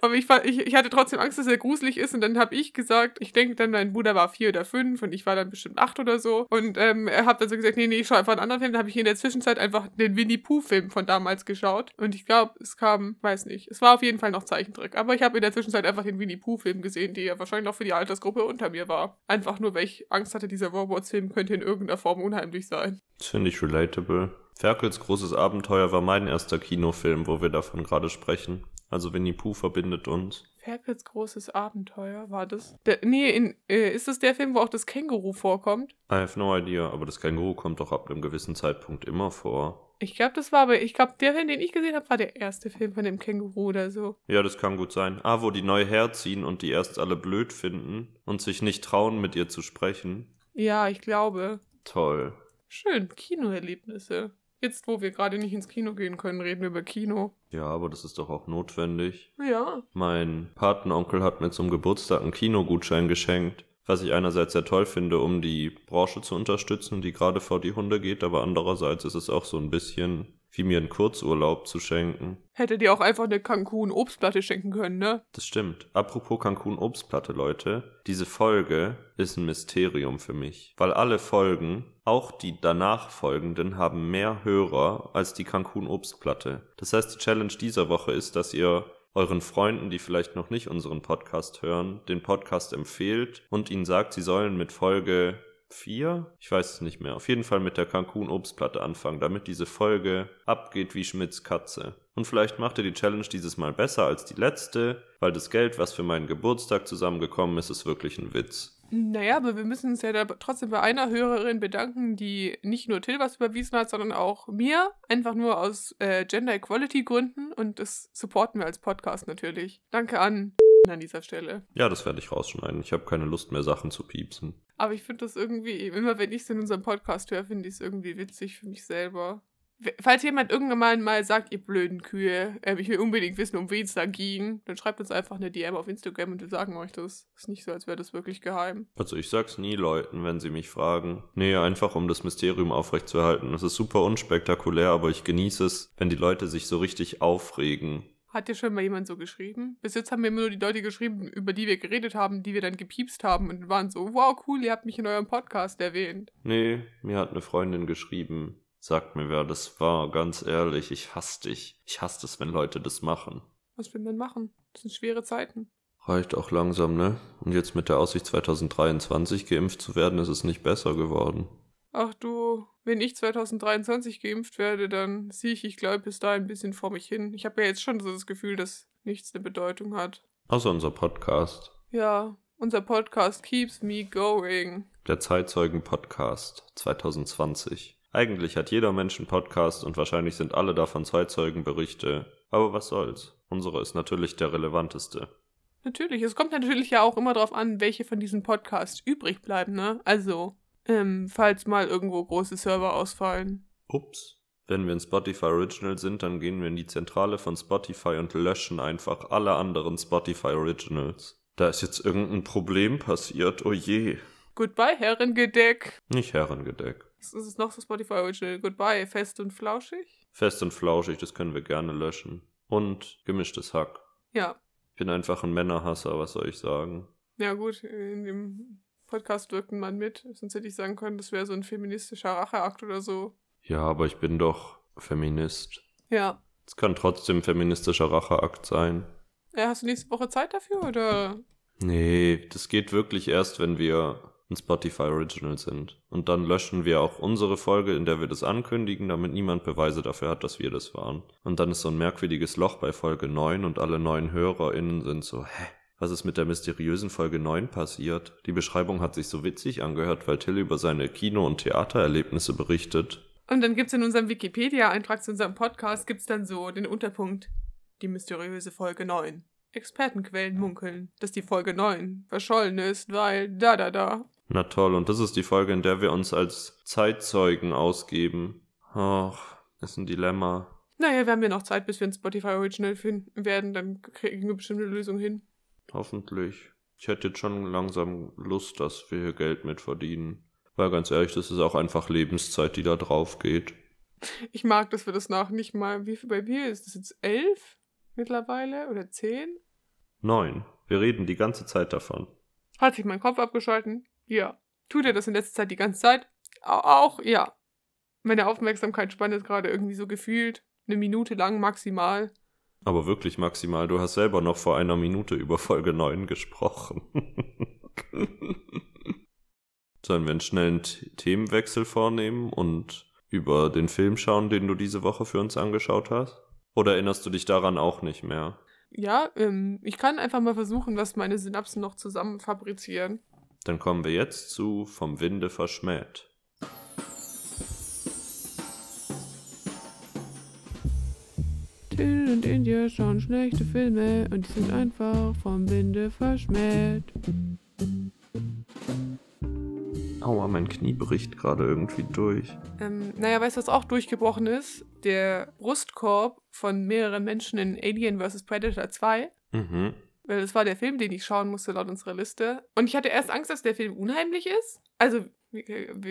[SPEAKER 1] Aber ich, ich, ich hatte trotzdem Angst, dass er gruselig ist. Und dann habe ich gesagt, ich denke dann, mein Bruder war vier oder fünf und ich war dann bestimmt acht oder so. Und ähm, er hat dann so gesagt, nee, nee, ich schaue einfach einen anderen Film. Dann habe ich in der Zwischenzeit einfach den Winnie Pooh-Film von damals geschaut. Und ich glaube, es kam, weiß nicht, es war auf jeden Fall noch Zeichentrick. Aber ich habe in der Zwischenzeit einfach den Winnie Pooh-Film gesehen, der ja wahrscheinlich noch für die Altersgruppe unter mir war. Einfach nur, weil ich Angst hatte, dieser Robots-Film könnte in irgendeiner Form unheimlich sein.
[SPEAKER 2] Das finde ich relatable. Ferkels großes Abenteuer war mein erster Kinofilm, wo wir davon gerade sprechen. Also Winnie Pooh verbindet uns.
[SPEAKER 1] Ferkels großes Abenteuer, war das? Der, nee, in, äh, ist das der Film, wo auch das Känguru vorkommt?
[SPEAKER 2] I have no idea, aber das Känguru kommt doch ab einem gewissen Zeitpunkt immer vor.
[SPEAKER 1] Ich glaube, das war aber, ich glaube, der Film, den ich gesehen habe, war der erste Film von dem Känguru oder so.
[SPEAKER 2] Ja, das kann gut sein. Ah, wo die neu herziehen und die erst alle blöd finden und sich nicht trauen, mit ihr zu sprechen.
[SPEAKER 1] Ja, ich glaube.
[SPEAKER 2] Toll.
[SPEAKER 1] Schön, Kinoerlebnisse. Jetzt, wo wir gerade nicht ins Kino gehen können, reden wir über Kino.
[SPEAKER 2] Ja, aber das ist doch auch notwendig.
[SPEAKER 1] Ja.
[SPEAKER 2] Mein Patenonkel hat mir zum Geburtstag einen Kinogutschein geschenkt, was ich einerseits sehr toll finde, um die Branche zu unterstützen, die gerade vor die Hunde geht, aber andererseits ist es auch so ein bisschen wie mir einen Kurzurlaub zu schenken.
[SPEAKER 1] Hätte dir auch einfach eine Cancun-Obstplatte schenken können, ne?
[SPEAKER 2] Das stimmt. Apropos Cancun Obstplatte, Leute. Diese Folge ist ein Mysterium für mich, weil alle Folgen, auch die danach folgenden, haben mehr Hörer als die Cancun Obstplatte. Das heißt, die Challenge dieser Woche ist, dass ihr euren Freunden, die vielleicht noch nicht unseren Podcast hören, den Podcast empfehlt und ihnen sagt, sie sollen mit Folge 4, ich weiß es nicht mehr, auf jeden Fall mit der Cancun Obstplatte anfangen, damit diese Folge abgeht wie Schmidts Katze. Und vielleicht macht ihr die Challenge dieses Mal besser als die letzte, weil das Geld, was für meinen Geburtstag zusammengekommen ist, ist wirklich ein Witz.
[SPEAKER 1] Naja, aber wir müssen uns ja da trotzdem bei einer Hörerin bedanken, die nicht nur Till was überwiesen hat, sondern auch mir. Einfach nur aus äh, Gender Equality Gründen. Und das supporten wir als Podcast natürlich. Danke an an dieser Stelle.
[SPEAKER 2] Ja, das werde ich rausschneiden. Ich habe keine Lust mehr, Sachen zu piepsen.
[SPEAKER 1] Aber ich finde das irgendwie, immer wenn ich es in unserem Podcast höre, finde ich es irgendwie witzig für mich selber. Falls jemand irgendwann mal sagt, ihr blöden Kühe, äh, ich will unbedingt wissen, um wen es da ging, dann schreibt uns einfach eine DM auf Instagram und wir sagen euch das. Ist nicht so, als wäre das wirklich geheim.
[SPEAKER 2] Also ich sag's nie Leuten, wenn sie mich fragen. Nee, einfach um das Mysterium aufrechtzuerhalten. Es ist super unspektakulär, aber ich genieße es, wenn die Leute sich so richtig aufregen.
[SPEAKER 1] Hat dir schon mal jemand so geschrieben? Bis jetzt haben wir immer nur die Leute geschrieben, über die wir geredet haben, die wir dann gepiepst haben und waren so, wow, cool, ihr habt mich in eurem Podcast erwähnt.
[SPEAKER 2] Nee, mir hat eine Freundin geschrieben. Sagt mir, wer das war. Ganz ehrlich, ich hasse dich. Ich hasse es, wenn Leute das machen.
[SPEAKER 1] Was will man machen? Das sind schwere Zeiten.
[SPEAKER 2] Reicht auch langsam, ne? Und jetzt mit der Aussicht 2023 geimpft zu werden, ist es nicht besser geworden.
[SPEAKER 1] Ach du, wenn ich 2023 geimpft werde, dann sehe ich, ich glaube, bis dahin ein bisschen vor mich hin. Ich habe ja jetzt schon so das Gefühl, dass nichts eine Bedeutung hat.
[SPEAKER 2] Außer unser Podcast.
[SPEAKER 1] Ja, unser Podcast keeps me going.
[SPEAKER 2] Der Zeitzeugen-Podcast 2020. Eigentlich hat jeder Mensch einen Podcast und wahrscheinlich sind alle davon Zeitzeugenberichte. Aber was soll's? Unsere ist natürlich der relevanteste.
[SPEAKER 1] Natürlich, es kommt natürlich ja auch immer darauf an, welche von diesen Podcasts übrig bleiben, ne? Also, ähm, falls mal irgendwo große Server ausfallen.
[SPEAKER 2] Ups. Wenn wir in Spotify Original sind, dann gehen wir in die Zentrale von Spotify und löschen einfach alle anderen Spotify Originals. Da ist jetzt irgendein Problem passiert, oh je.
[SPEAKER 1] Goodbye, Herrengedeck.
[SPEAKER 2] Nicht Herrengedeck.
[SPEAKER 1] Was ist es noch so Spotify Original? Goodbye, fest und flauschig?
[SPEAKER 2] Fest und flauschig, das können wir gerne löschen. Und gemischtes Hack.
[SPEAKER 1] Ja.
[SPEAKER 2] Ich bin einfach ein Männerhasser, was soll ich sagen?
[SPEAKER 1] Ja, gut, in dem Podcast wirkt ein Mann mit. Sonst hätte ich sagen können, das wäre so ein feministischer Racheakt oder so.
[SPEAKER 2] Ja, aber ich bin doch Feminist.
[SPEAKER 1] Ja.
[SPEAKER 2] Es kann trotzdem feministischer Racheakt sein.
[SPEAKER 1] Äh, hast du nächste Woche Zeit dafür oder?
[SPEAKER 2] Nee, das geht wirklich erst, wenn wir ein Spotify Original sind. Und dann löschen wir auch unsere Folge, in der wir das ankündigen, damit niemand Beweise dafür hat, dass wir das waren. Und dann ist so ein merkwürdiges Loch bei Folge 9 und alle neuen HörerInnen sind so, hä? Was ist mit der mysteriösen Folge 9 passiert? Die Beschreibung hat sich so witzig angehört, weil Till über seine Kino- und Theatererlebnisse berichtet.
[SPEAKER 1] Und dann gibt's in unserem Wikipedia-Eintrag zu unserem Podcast gibt's dann so den Unterpunkt die mysteriöse Folge 9. Expertenquellen munkeln, dass die Folge 9 verschollen ist, weil da da da.
[SPEAKER 2] Na toll, und das ist die Folge, in der wir uns als Zeitzeugen ausgeben. Ach, ist ein Dilemma.
[SPEAKER 1] Naja, wir haben ja noch Zeit, bis wir ein Spotify Original finden werden, dann kriegen wir bestimmt eine Lösung hin.
[SPEAKER 2] Hoffentlich. Ich hätte jetzt schon langsam Lust, dass wir hier Geld mit verdienen. Weil ganz ehrlich, das ist auch einfach Lebenszeit, die da drauf geht.
[SPEAKER 1] Ich mag, dass wir das nach nicht mal, wie viel bei mir ist das jetzt? Elf mittlerweile oder zehn?
[SPEAKER 2] Neun. Wir reden die ganze Zeit davon.
[SPEAKER 1] Hat sich mein Kopf abgeschalten? Ja. Tut er das in letzter Zeit die ganze Zeit? Au- Auch, ja. Meine Aufmerksamkeitsspanne ist gerade irgendwie so gefühlt. Eine Minute lang maximal.
[SPEAKER 2] Aber wirklich maximal, du hast selber noch vor einer Minute über Folge 9 gesprochen. Sollen wir einen schnellen Themenwechsel vornehmen und über den Film schauen, den du diese Woche für uns angeschaut hast? Oder erinnerst du dich daran auch nicht mehr?
[SPEAKER 1] Ja, ähm, ich kann einfach mal versuchen, was meine Synapsen noch zusammen fabrizieren.
[SPEAKER 2] Dann kommen wir jetzt zu Vom Winde verschmäht.
[SPEAKER 1] Till und India schauen schlechte Filme und die sind einfach vom Winde verschmäht.
[SPEAKER 2] Aua, mein Knie bricht gerade irgendwie durch.
[SPEAKER 1] Ähm, naja, weißt du, was auch durchgebrochen ist? Der Brustkorb von mehreren Menschen in Alien vs. Predator 2.
[SPEAKER 2] Mhm.
[SPEAKER 1] Weil das war der Film, den ich schauen musste laut unserer Liste. Und ich hatte erst Angst, dass der Film unheimlich ist. Also, wie,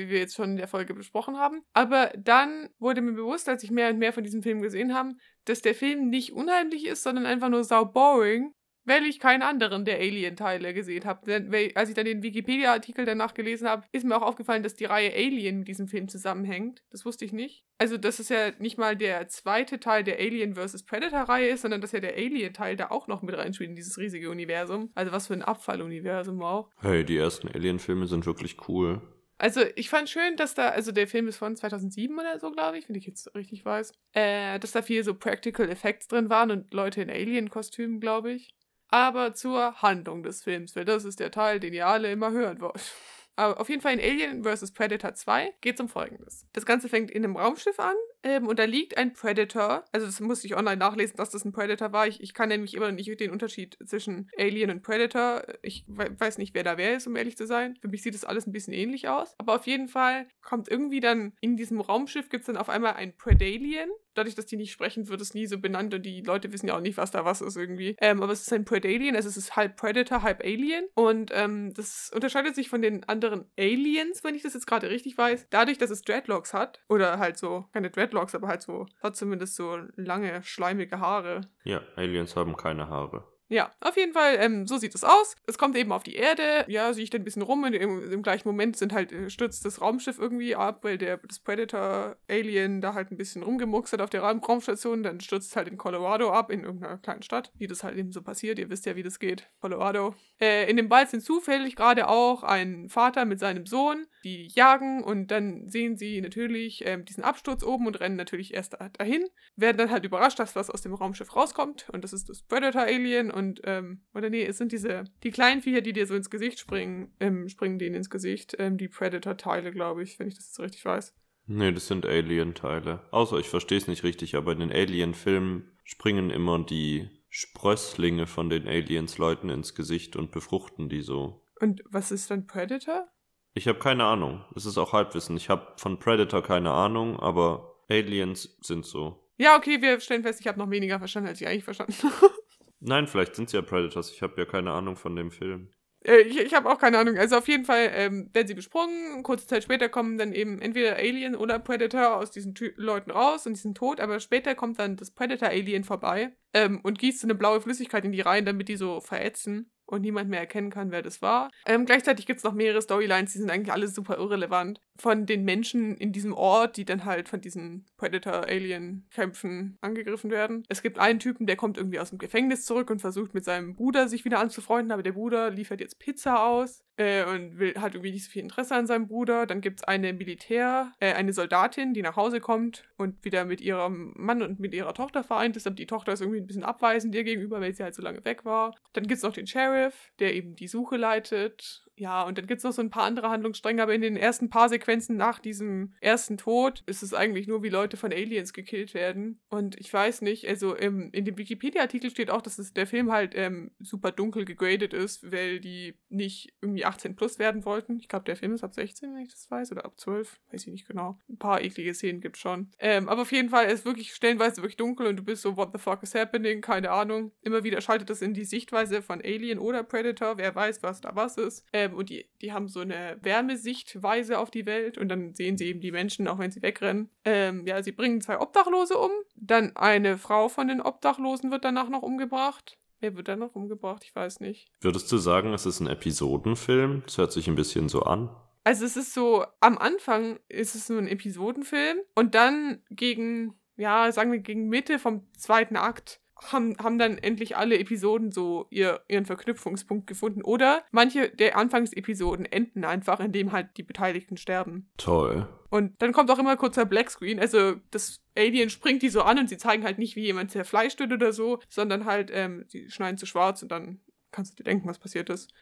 [SPEAKER 1] wir jetzt schon in der Folge besprochen haben. Aber dann wurde mir bewusst, als ich mehr und mehr von diesem Film gesehen habe, dass der Film nicht unheimlich ist, sondern einfach nur sau boring, weil ich keinen anderen der Alien-Teile gesehen habe. Denn Als ich dann den Wikipedia-Artikel danach gelesen habe, ist mir auch aufgefallen, dass die Reihe Alien mit diesem Film zusammenhängt. Das wusste ich nicht. Also, dass es ja nicht mal der zweite Teil der Alien vs. Predator-Reihe ist, sondern dass ja der Alien-Teil da auch noch mit reinspielt in dieses riesige Universum. Also, was für ein Abfalluniversum auch.
[SPEAKER 2] Hey, die ersten Alien-Filme sind wirklich cool.
[SPEAKER 1] Also, ich fand schön, dass da, also der Film ist von 2007 oder so, glaube ich, wenn ich jetzt richtig weiß, äh, dass da viel so Practical Effects drin waren und Leute in Alien-Kostümen, glaube ich. Aber zur Handlung des Films, weil das ist der Teil, den ihr alle immer hören wollt. Aber auf jeden Fall in Alien vs. Predator 2 geht es um Folgendes. Das Ganze fängt in einem Raumschiff an ähm, und da liegt ein Predator. Also das musste ich online nachlesen, dass das ein Predator war. Ich, ich kann nämlich immer noch nicht den Unterschied zwischen Alien und Predator. Ich we weiß nicht, wer da wer ist, um ehrlich zu sein. Für mich sieht das alles ein bisschen ähnlich aus. Aber auf jeden Fall kommt irgendwie dann in diesem Raumschiff gibt es dann auf einmal ein Predalien. Dadurch, dass die nicht sprechen, wird es nie so benannt und die Leute wissen ja auch nicht, was da was ist irgendwie. Ähm, aber es ist ein Predalien, also es ist halb Predator, halb Alien. Und ähm, das unterscheidet sich von den anderen Aliens, wenn ich das jetzt gerade richtig weiß, dadurch, dass es Dreadlocks hat. Oder halt so, keine Dreadlocks, aber halt so, hat zumindest so lange, schleimige Haare.
[SPEAKER 2] Ja, Aliens haben keine Haare.
[SPEAKER 1] Ja, auf jeden Fall, ähm, so sieht es aus. Es kommt eben auf die Erde, ja, sieht ein bisschen rum. und Im, Im gleichen Moment sind halt, äh, stürzt das Raumschiff irgendwie ab, weil der, das Predator-Alien da halt ein bisschen rumgemuckst hat auf der Raum Raumstation. Dann stürzt es halt in Colorado ab, in irgendeiner kleinen Stadt, wie das halt eben so passiert. Ihr wisst ja, wie das geht. Colorado. Äh, in dem Wald sind zufällig gerade auch ein Vater mit seinem Sohn, die jagen und dann sehen sie natürlich ähm, diesen Absturz oben und rennen natürlich erst da, dahin. Werden dann halt überrascht, dass was aus dem Raumschiff rauskommt und das ist das Predator-Alien und, ähm, oder nee, es sind diese, die kleinen Viecher, die dir so ins Gesicht springen, ähm, springen denen ins Gesicht, ähm, die Predator-Teile, glaube ich, wenn ich das jetzt richtig weiß.
[SPEAKER 2] Nee, das sind Alien-Teile. Außer ich verstehe es nicht richtig, aber in den Alien-Filmen springen immer die Sprösslinge von den Aliens-Leuten ins Gesicht und befruchten die so.
[SPEAKER 1] Und was ist dann Predator?
[SPEAKER 2] Ich habe keine Ahnung. Es ist auch Halbwissen. Ich habe von Predator keine Ahnung, aber Aliens sind so.
[SPEAKER 1] Ja, okay, wir stellen fest, ich habe noch weniger verstanden, als ich eigentlich verstanden habe.
[SPEAKER 2] Nein, vielleicht sind es ja Predators. Ich habe ja keine Ahnung von dem Film.
[SPEAKER 1] Äh, ich ich habe auch keine Ahnung. Also auf jeden Fall ähm, werden sie besprungen. Kurze Zeit später kommen dann eben entweder Alien oder Predator aus diesen Ty Leuten raus und die sind tot. Aber später kommt dann das Predator-Alien vorbei ähm, und gießt so eine blaue Flüssigkeit in die Reihen, damit die so verätzen und niemand mehr erkennen kann, wer das war. Ähm, gleichzeitig gibt es noch mehrere Storylines, die sind eigentlich alle super irrelevant. Von den Menschen in diesem Ort, die dann halt von diesen Predator-Alien-Kämpfen angegriffen werden. Es gibt einen Typen, der kommt irgendwie aus dem Gefängnis zurück und versucht mit seinem Bruder sich wieder anzufreunden, aber der Bruder liefert jetzt Pizza aus äh, und will, hat irgendwie nicht so viel Interesse an seinem Bruder. Dann gibt es eine Militär, äh, eine Soldatin, die nach Hause kommt und wieder mit ihrem Mann und mit ihrer Tochter vereint ist, aber die Tochter ist irgendwie ein bisschen abweisend ihr gegenüber, weil sie halt so lange weg war. Dann gibt es noch den Sheriff, der eben die Suche leitet ja, und dann gibt es noch so ein paar andere Handlungsstränge, aber in den ersten paar Sequenzen nach diesem ersten Tod ist es eigentlich nur, wie Leute von Aliens gekillt werden. Und ich weiß nicht, also im, in dem Wikipedia-Artikel steht auch, dass es, der Film halt ähm, super dunkel gegradet ist, weil die nicht irgendwie 18 plus werden wollten. Ich glaube, der Film ist ab 16, wenn ich das weiß, oder ab 12, weiß ich nicht genau. Ein paar eklige Szenen gibt schon. Ähm, aber auf jeden Fall ist wirklich stellenweise wirklich dunkel und du bist so, what the fuck is happening? Keine Ahnung. Immer wieder schaltet es in die Sichtweise von Alien oder Predator, wer weiß, was da was ist. Ähm, und die, die haben so eine Wärmesichtweise auf die Welt und dann sehen sie eben die Menschen, auch wenn sie wegrennen. Ähm, ja, sie bringen zwei Obdachlose um. Dann eine Frau von den Obdachlosen wird danach noch umgebracht. Wer wird dann noch umgebracht? Ich weiß nicht.
[SPEAKER 2] Würdest du sagen, es ist ein Episodenfilm? Das hört sich ein bisschen so an.
[SPEAKER 1] Also es ist so, am Anfang ist es nur ein Episodenfilm und dann gegen, ja, sagen wir gegen Mitte vom zweiten Akt haben, haben dann endlich alle Episoden so ihr, ihren Verknüpfungspunkt gefunden. Oder manche der Anfangsepisoden enden einfach, indem halt die Beteiligten sterben.
[SPEAKER 2] Toll.
[SPEAKER 1] Und dann kommt auch immer kurzer Blackscreen. Also das Alien springt die so an und sie zeigen halt nicht, wie jemand zerfleischt wird oder so, sondern halt, ähm, sie schneiden zu schwarz und dann kannst du dir denken, was passiert ist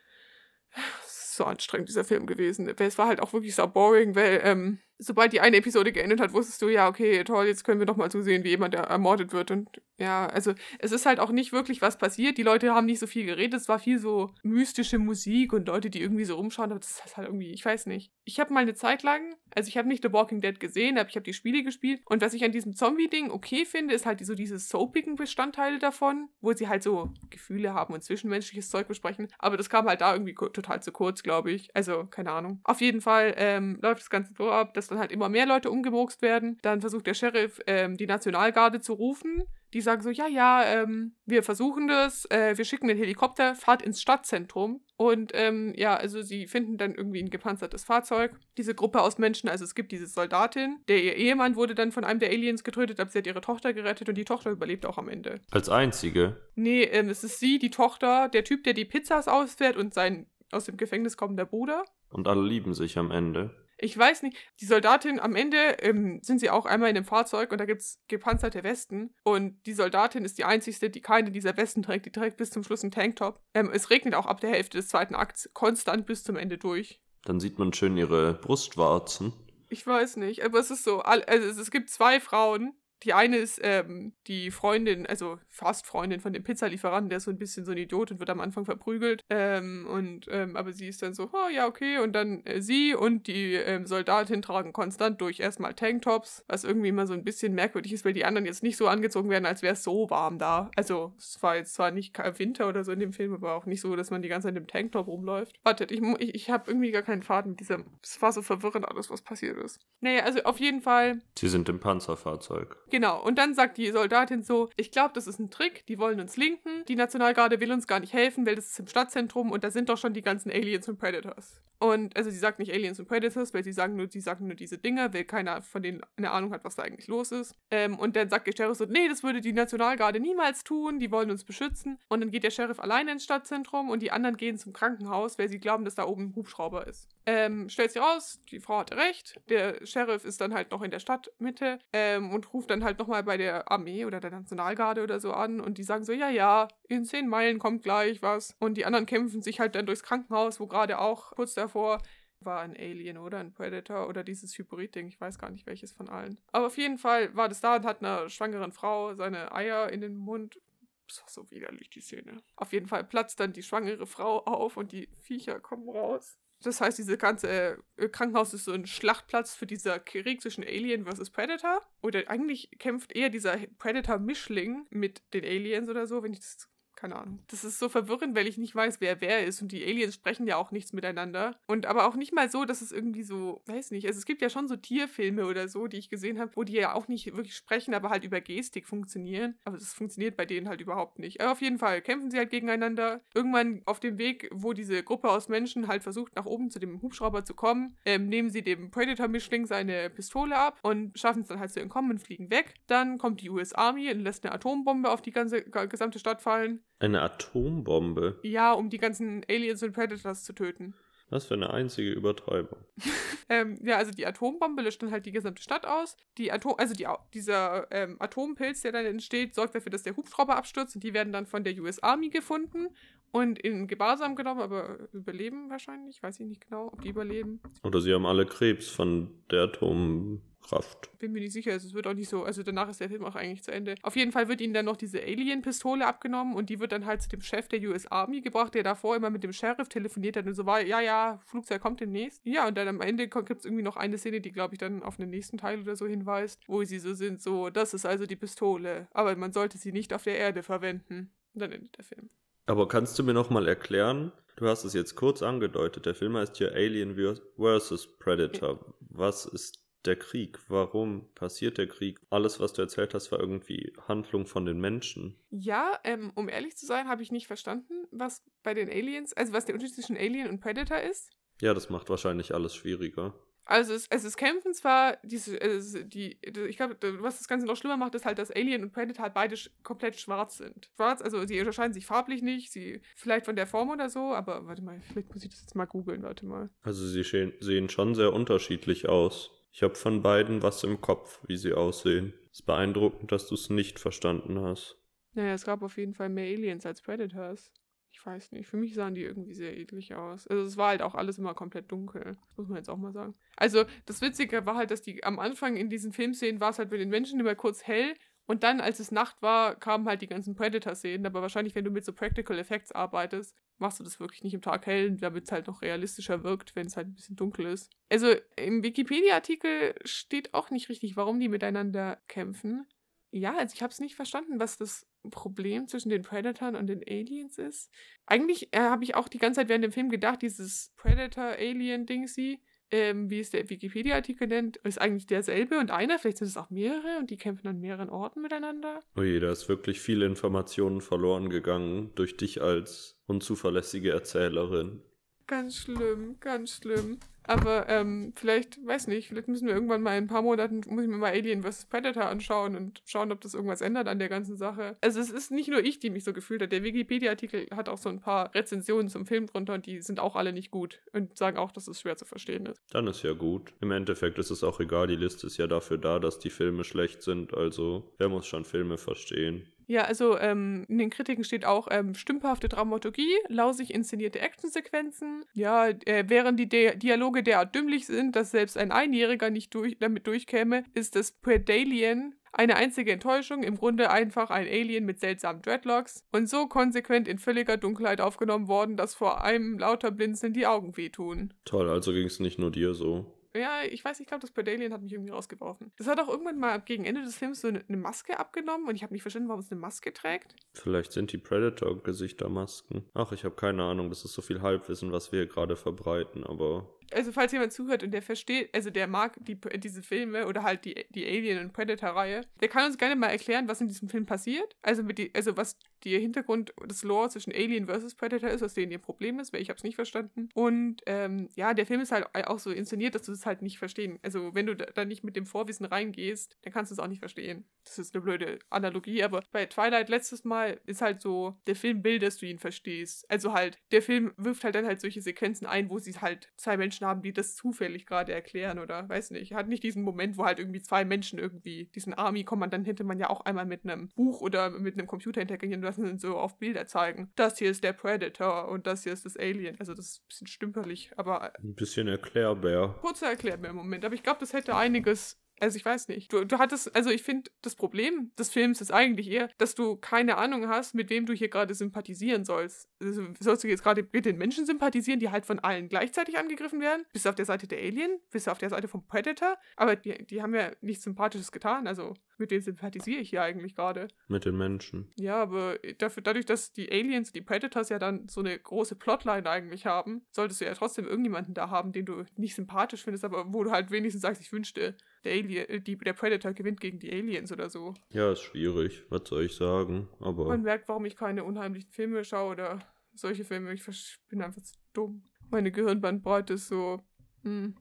[SPEAKER 1] so anstrengend, dieser Film gewesen. Es war halt auch wirklich so boring, weil ähm, sobald die eine Episode geendet hat, wusstest du, ja, okay, toll, jetzt können wir noch mal zusehen, wie jemand ermordet wird. Und ja, also es ist halt auch nicht wirklich was passiert. Die Leute haben nicht so viel geredet. Es war viel so mystische Musik und Leute, die irgendwie so rumschauen. Aber das ist halt irgendwie, ich weiß nicht. Ich habe mal eine Zeit lang, also ich habe nicht The Walking Dead gesehen, aber ich habe die Spiele gespielt. Und was ich an diesem Zombie-Ding okay finde, ist halt so diese soapigen Bestandteile davon, wo sie halt so Gefühle haben und zwischenmenschliches Zeug besprechen. Aber das kam halt da irgendwie total zu kurz, glaube ich. Also, keine Ahnung. Auf jeden Fall ähm, läuft das Ganze so ab, dass dann halt immer mehr Leute umgemurkst werden. Dann versucht der Sheriff, ähm, die Nationalgarde zu rufen. Die sagen so, ja, ja, ähm, wir versuchen das, äh, wir schicken den Helikopter, fahrt ins Stadtzentrum. Und ähm, ja, also sie finden dann irgendwie ein gepanzertes Fahrzeug. Diese Gruppe aus Menschen, also es gibt diese Soldatin, der ihr Ehemann wurde dann von einem der Aliens getötet, aber sie hat ihre Tochter gerettet und die Tochter überlebt auch am Ende.
[SPEAKER 2] Als einzige?
[SPEAKER 1] Nee, ähm, es ist sie, die Tochter, der Typ, der die Pizzas ausfährt und sein aus dem Gefängnis kommender Bruder.
[SPEAKER 2] Und alle lieben sich am Ende.
[SPEAKER 1] Ich weiß nicht, die Soldatin am Ende ähm, sind sie auch einmal in dem Fahrzeug und da gibt es gepanzerte Westen. Und die Soldatin ist die einzige, die keine dieser Westen trägt. Die trägt bis zum Schluss einen Tanktop. Ähm, es regnet auch ab der Hälfte des zweiten Akts konstant bis zum Ende durch.
[SPEAKER 2] Dann sieht man schön ihre Brustwarzen.
[SPEAKER 1] Ich weiß nicht, aber es ist so, also es gibt zwei Frauen, die eine ist ähm, die Freundin, also fast Freundin von dem Pizzalieferanten, der ist so ein bisschen so ein Idiot und wird am Anfang verprügelt. Ähm, und, ähm, aber sie ist dann so, oh ja, okay. Und dann äh, sie und die ähm, Soldatin tragen konstant durch erstmal Tanktops, was irgendwie immer so ein bisschen merkwürdig ist, weil die anderen jetzt nicht so angezogen werden, als wäre es so warm da. Also es war jetzt zwar nicht Winter oder so in dem Film, aber auch nicht so, dass man die ganze Zeit im Tanktop rumläuft. Wartet, ich, ich, ich habe irgendwie gar keinen Faden mit diesem. Es war so verwirrend alles, was passiert ist. Naja, also auf jeden Fall.
[SPEAKER 2] Sie sind im Panzerfahrzeug.
[SPEAKER 1] Genau, und dann sagt die Soldatin so, ich glaube, das ist ein Trick, die wollen uns linken, die Nationalgarde will uns gar nicht helfen, weil das ist im Stadtzentrum und da sind doch schon die ganzen Aliens und Predators. Und also sie sagt nicht Aliens und Predators, weil sie sagen nur, sie sagen nur diese Dinger, weil keiner von denen eine Ahnung hat, was da eigentlich los ist. Ähm, und dann sagt der Sheriff so, nee, das würde die Nationalgarde niemals tun, die wollen uns beschützen. Und dann geht der Sheriff alleine ins Stadtzentrum und die anderen gehen zum Krankenhaus, weil sie glauben, dass da oben ein Hubschrauber ist. Ähm, stellt sich raus, die Frau hatte recht. Der Sheriff ist dann halt noch in der Stadtmitte ähm, und ruft dann halt nochmal bei der Armee oder der Nationalgarde oder so an und die sagen so, ja, ja, in zehn Meilen kommt gleich was. Und die anderen kämpfen sich halt dann durchs Krankenhaus, wo gerade auch kurz davor war ein Alien oder ein Predator oder dieses Hybrid-Ding. Ich weiß gar nicht welches von allen. Aber auf jeden Fall war das da und hat einer schwangeren Frau seine Eier in den Mund das war so widerlich, die Szene. Auf jeden Fall platzt dann die schwangere Frau auf und die Viecher kommen raus. Das heißt, diese ganze äh, Krankenhaus ist so ein Schlachtplatz für dieser Krieg zwischen Alien versus Predator. Oder eigentlich kämpft eher dieser Predator-Mischling mit den Aliens oder so, wenn ich das keine Ahnung. Das ist so verwirrend, weil ich nicht weiß, wer wer ist. Und die Aliens sprechen ja auch nichts miteinander. Und aber auch nicht mal so, dass es irgendwie so, weiß nicht. Also es gibt ja schon so Tierfilme oder so, die ich gesehen habe, wo die ja auch nicht wirklich sprechen, aber halt über Gestik funktionieren. Aber das funktioniert bei denen halt überhaupt nicht. Aber auf jeden Fall kämpfen sie halt gegeneinander. Irgendwann auf dem Weg, wo diese Gruppe aus Menschen halt versucht, nach oben zu dem Hubschrauber zu kommen, ähm, nehmen sie dem Predator-Mischling seine Pistole ab und schaffen es dann halt zu entkommen und fliegen weg. Dann kommt die US Army und lässt eine Atombombe auf die ganze gesamte Stadt fallen.
[SPEAKER 2] Eine Atombombe?
[SPEAKER 1] Ja, um die ganzen Aliens und Predators zu töten.
[SPEAKER 2] Was für eine einzige Übertreibung.
[SPEAKER 1] ähm, ja, also die Atombombe löscht dann halt die gesamte Stadt aus. Die Atom also die, dieser ähm, Atompilz, der dann entsteht, sorgt dafür, dass der Hubschrauber abstürzt und die werden dann von der US Army gefunden und in Gewahrsam genommen, aber überleben wahrscheinlich. Weiß ich nicht genau, ob die überleben.
[SPEAKER 2] Oder sie haben alle Krebs von der Atomkraft.
[SPEAKER 1] Bin mir nicht sicher, also es wird auch nicht so, also danach ist der Film auch eigentlich zu Ende. Auf jeden Fall wird ihnen dann noch diese Alien-Pistole abgenommen und die wird dann halt zu dem Chef der US Army gebracht, der davor immer mit dem Sheriff telefoniert hat und so war, ja, ja, Flugzeug kommt demnächst. Ja, und dann am Ende gibt es irgendwie noch eine Szene, die, glaube ich, dann auf den nächsten Teil oder so hinweist, wo sie so sind, so, das ist also die Pistole, aber man sollte sie nicht auf der Erde verwenden. Und dann endet der Film.
[SPEAKER 2] Aber kannst du mir nochmal erklären, du hast es jetzt kurz angedeutet, der Film heißt ja Alien vs. Predator. Was ist der Krieg? Warum passiert der Krieg? Alles, was du erzählt hast, war irgendwie Handlung von den Menschen.
[SPEAKER 1] Ja, ähm, um ehrlich zu sein, habe ich nicht verstanden, was bei den Aliens, also was der Unterschied zwischen Alien und Predator ist.
[SPEAKER 2] Ja, das macht wahrscheinlich alles schwieriger.
[SPEAKER 1] Also es, es, es kämpfen zwar diese, es, die, ich glaube, was das Ganze noch schlimmer macht, ist halt, dass Alien und Predator halt beide sch komplett schwarz sind. Schwarz, also sie unterscheiden sich farblich nicht, sie vielleicht von der Form oder so, aber warte mal, vielleicht muss ich das jetzt mal googeln, warte mal.
[SPEAKER 2] Also sie sehen schon sehr unterschiedlich aus. Ich habe von beiden was im Kopf, wie sie aussehen. Es ist beeindruckend, dass du es nicht verstanden hast.
[SPEAKER 1] Naja, es gab auf jeden Fall mehr Aliens als Predators ich weiß nicht, für mich sahen die irgendwie sehr ähnlich aus. Also es war halt auch alles immer komplett dunkel, muss man jetzt auch mal sagen. Also das Witzige war halt, dass die am Anfang in diesen Filmszenen war es halt mit den Menschen immer kurz hell und dann, als es Nacht war, kamen halt die ganzen Predator-Szenen. Aber wahrscheinlich, wenn du mit so Practical Effects arbeitest, machst du das wirklich nicht im Tag hell, damit es halt noch realistischer wirkt, wenn es halt ein bisschen dunkel ist. Also im Wikipedia-Artikel steht auch nicht richtig, warum die miteinander kämpfen. Ja, also ich habe es nicht verstanden, was das Problem zwischen den Predatoren und den Aliens ist. Eigentlich äh, habe ich auch die ganze Zeit während dem Film gedacht, dieses Predator-Alien-Dingsy, ähm, wie es der Wikipedia-Artikel nennt, ist eigentlich derselbe und einer, vielleicht sind es auch mehrere und die kämpfen an mehreren Orten miteinander.
[SPEAKER 2] Ui, da ist wirklich viele Informationen verloren gegangen durch dich als unzuverlässige Erzählerin.
[SPEAKER 1] Ganz schlimm, ganz schlimm. Aber ähm, vielleicht, weiß nicht, vielleicht müssen wir irgendwann mal in ein paar Monaten, muss ich mir mal Alien vs. Predator anschauen und schauen, ob das irgendwas ändert an der ganzen Sache. Also es ist nicht nur ich, die mich so gefühlt hat. Der Wikipedia-Artikel hat auch so ein paar Rezensionen zum Film drunter und die sind auch alle nicht gut und sagen auch, dass es schwer zu verstehen ist.
[SPEAKER 2] Dann ist ja gut. Im Endeffekt ist es auch egal, die Liste ist ja dafür da, dass die Filme schlecht sind. Also wer muss schon Filme verstehen?
[SPEAKER 1] Ja, also ähm, in den Kritiken steht auch ähm, stümperhafte Dramaturgie, lausig inszenierte Actionsequenzen. Ja, äh, während die Di Dialoge derart dümmlich sind, dass selbst ein Einjähriger nicht durch, damit durchkäme, ist das Predalien eine einzige Enttäuschung, im Grunde einfach ein Alien mit seltsamen Dreadlocks und so konsequent in völliger Dunkelheit aufgenommen worden, dass vor einem lauter Blinzeln die Augen wehtun.
[SPEAKER 2] Toll, also ging es nicht nur dir so.
[SPEAKER 1] Ja, ich weiß, ich glaube, das Pedalien hat mich irgendwie rausgeworfen. Das hat auch irgendwann mal gegen Ende des Films so eine, eine Maske abgenommen und ich habe nicht verstanden, warum es eine Maske trägt.
[SPEAKER 2] Vielleicht sind die Predator-Gesichter Masken. Ach, ich habe keine Ahnung, das ist so viel Halbwissen, was wir gerade verbreiten, aber
[SPEAKER 1] also falls jemand zuhört und der versteht, also der mag die, diese Filme oder halt die, die Alien- und Predator-Reihe, der kann uns gerne mal erklären, was in diesem Film passiert. Also, mit die, also was der Hintergrund des Lore zwischen Alien versus Predator ist, was denen ihr Problem ist, weil ich habe es nicht verstanden. Und ähm, ja, der Film ist halt auch so inszeniert, dass du es halt nicht verstehen. Also wenn du da nicht mit dem Vorwissen reingehst, dann kannst du es auch nicht verstehen. Das ist eine blöde Analogie, aber bei Twilight letztes Mal ist halt so, der Film will, dass du ihn verstehst. Also halt, der Film wirft halt dann halt solche Sequenzen ein, wo sie halt zwei Menschen haben, die das zufällig gerade erklären oder weiß nicht. Hat nicht diesen Moment, wo halt irgendwie zwei Menschen irgendwie diesen Army-Kommandant hätte man ja auch einmal mit einem Buch oder mit einem Computer hintergehen lassen und so auf Bilder zeigen. Das hier ist der Predator und das hier ist das Alien. Also das ist ein bisschen stümperlich, aber.
[SPEAKER 2] Ein bisschen erklärbar.
[SPEAKER 1] Kurzer Erklärbär im Moment, aber ich glaube, das hätte einiges Also ich weiß nicht. Du, du hattest, also ich finde, das Problem des Films ist eigentlich eher, dass du keine Ahnung hast, mit wem du hier gerade sympathisieren sollst. Also, sollst du jetzt gerade mit den Menschen sympathisieren, die halt von allen gleichzeitig angegriffen werden? Bist du auf der Seite der Alien? Bist du auf der Seite vom Predator? Aber die, die haben ja nichts Sympathisches getan. Also mit wem sympathisiere ich hier eigentlich gerade?
[SPEAKER 2] Mit den Menschen.
[SPEAKER 1] Ja, aber dafür, dadurch, dass die Aliens, die Predators ja dann so eine große Plotline eigentlich haben, solltest du ja trotzdem irgendjemanden da haben, den du nicht sympathisch findest, aber wo du halt wenigstens sagst, ich wünschte, der, Alien, äh, die, der Predator gewinnt gegen die Aliens oder so.
[SPEAKER 2] Ja, ist schwierig. Was soll ich sagen? Aber.
[SPEAKER 1] Man merkt, warum ich keine unheimlichen Filme schaue oder solche Filme. Ich bin einfach zu dumm. Meine Gehirnbandbreite ist so. Hm.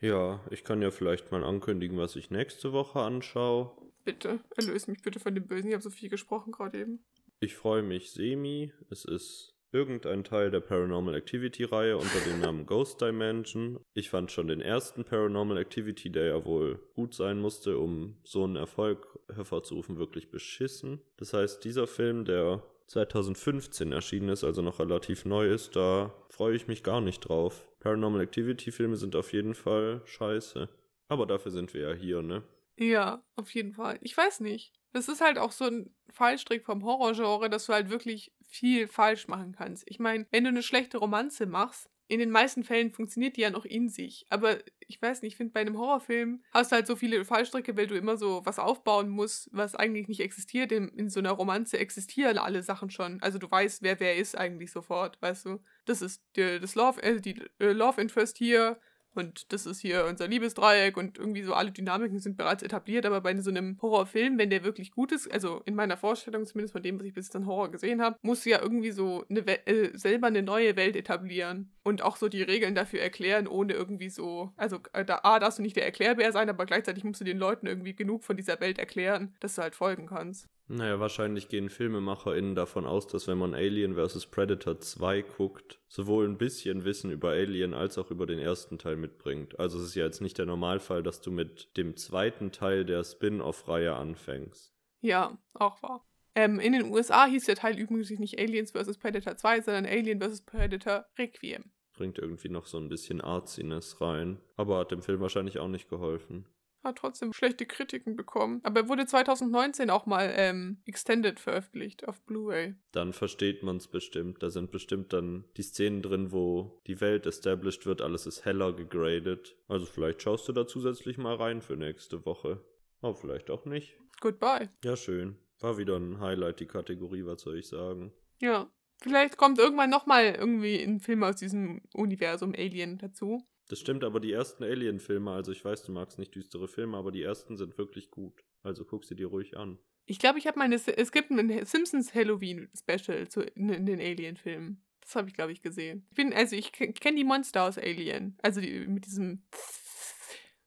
[SPEAKER 2] Ja, ich kann ja vielleicht mal ankündigen, was ich nächste Woche anschaue.
[SPEAKER 1] Bitte, erlöse mich bitte von dem Bösen. Ich habe so viel gesprochen gerade eben.
[SPEAKER 2] Ich freue mich semi. Es ist irgendein Teil der Paranormal Activity Reihe unter dem Namen Ghost Dimension. Ich fand schon den ersten Paranormal Activity, der ja wohl gut sein musste, um so einen Erfolg hervorzurufen, wirklich beschissen. Das heißt, dieser Film, der 2015 erschienen ist, also noch relativ neu ist, da freue ich mich gar nicht drauf. Paranormal Activity Filme sind auf jeden Fall scheiße. Aber dafür sind wir ja hier, ne?
[SPEAKER 1] Ja, auf jeden Fall. Ich weiß nicht. Das ist halt auch so ein Fallstrick vom Horrorgenre, dass du halt wirklich viel falsch machen kannst. Ich meine, wenn du eine schlechte Romanze machst, in den meisten Fällen funktioniert die ja noch in sich. Aber ich weiß nicht, ich finde, bei einem Horrorfilm hast du halt so viele Fallstricke, weil du immer so was aufbauen musst, was eigentlich nicht existiert. In, in so einer Romanze existieren alle Sachen schon. Also du weißt, wer wer ist eigentlich sofort, weißt du. Das ist die, das Love, äh, die äh, Love Interest hier und das ist hier unser Liebesdreieck und irgendwie so alle Dynamiken sind bereits etabliert, aber bei so einem Horrorfilm, wenn der wirklich gut ist, also in meiner Vorstellung zumindest von dem, was ich bis dann Horror gesehen habe, muss ja irgendwie so eine äh, selber eine neue Welt etablieren und auch so die Regeln dafür erklären, ohne irgendwie so, also äh, da A, darfst du nicht der Erklärbär sein, aber gleichzeitig musst du den Leuten irgendwie genug von dieser Welt erklären, dass du halt folgen kannst.
[SPEAKER 2] Naja, wahrscheinlich gehen FilmemacherInnen davon aus, dass wenn man Alien vs. Predator 2 guckt, sowohl ein bisschen Wissen über Alien als auch über den ersten Teil mitbringt. Also es ist ja jetzt nicht der Normalfall, dass du mit dem zweiten Teil der Spin-off-Reihe anfängst.
[SPEAKER 1] Ja, auch wahr. Ähm, in den USA hieß der Teil übrigens nicht Aliens vs. Predator 2, sondern Alien vs. Predator Requiem.
[SPEAKER 2] Bringt irgendwie noch so ein bisschen Arziness rein, aber hat dem Film wahrscheinlich auch nicht geholfen
[SPEAKER 1] hat trotzdem schlechte Kritiken bekommen. Aber er wurde 2019 auch mal ähm, extended veröffentlicht auf Blu-ray.
[SPEAKER 2] Dann versteht man es bestimmt. Da sind bestimmt dann die Szenen drin, wo die Welt established wird, alles ist heller gegradet. Also vielleicht schaust du da zusätzlich mal rein für nächste Woche. Aber vielleicht auch nicht.
[SPEAKER 1] Goodbye.
[SPEAKER 2] Ja, schön. War wieder ein Highlight, die Kategorie, was soll ich sagen.
[SPEAKER 1] Ja. Vielleicht kommt irgendwann nochmal irgendwie ein Film aus diesem Universum Alien dazu.
[SPEAKER 2] Das stimmt, aber die ersten Alien-Filme, also ich weiß, du magst nicht düstere Filme, aber die ersten sind wirklich gut. Also guck sie dir ruhig an.
[SPEAKER 1] Ich glaube, ich habe meine. Es gibt ein Simpsons Halloween-Special in, in, den Alien-Filmen. Das habe ich, glaube ich, gesehen. Ich bin, also ich kenne die Monster aus Alien. Also die, mit diesem.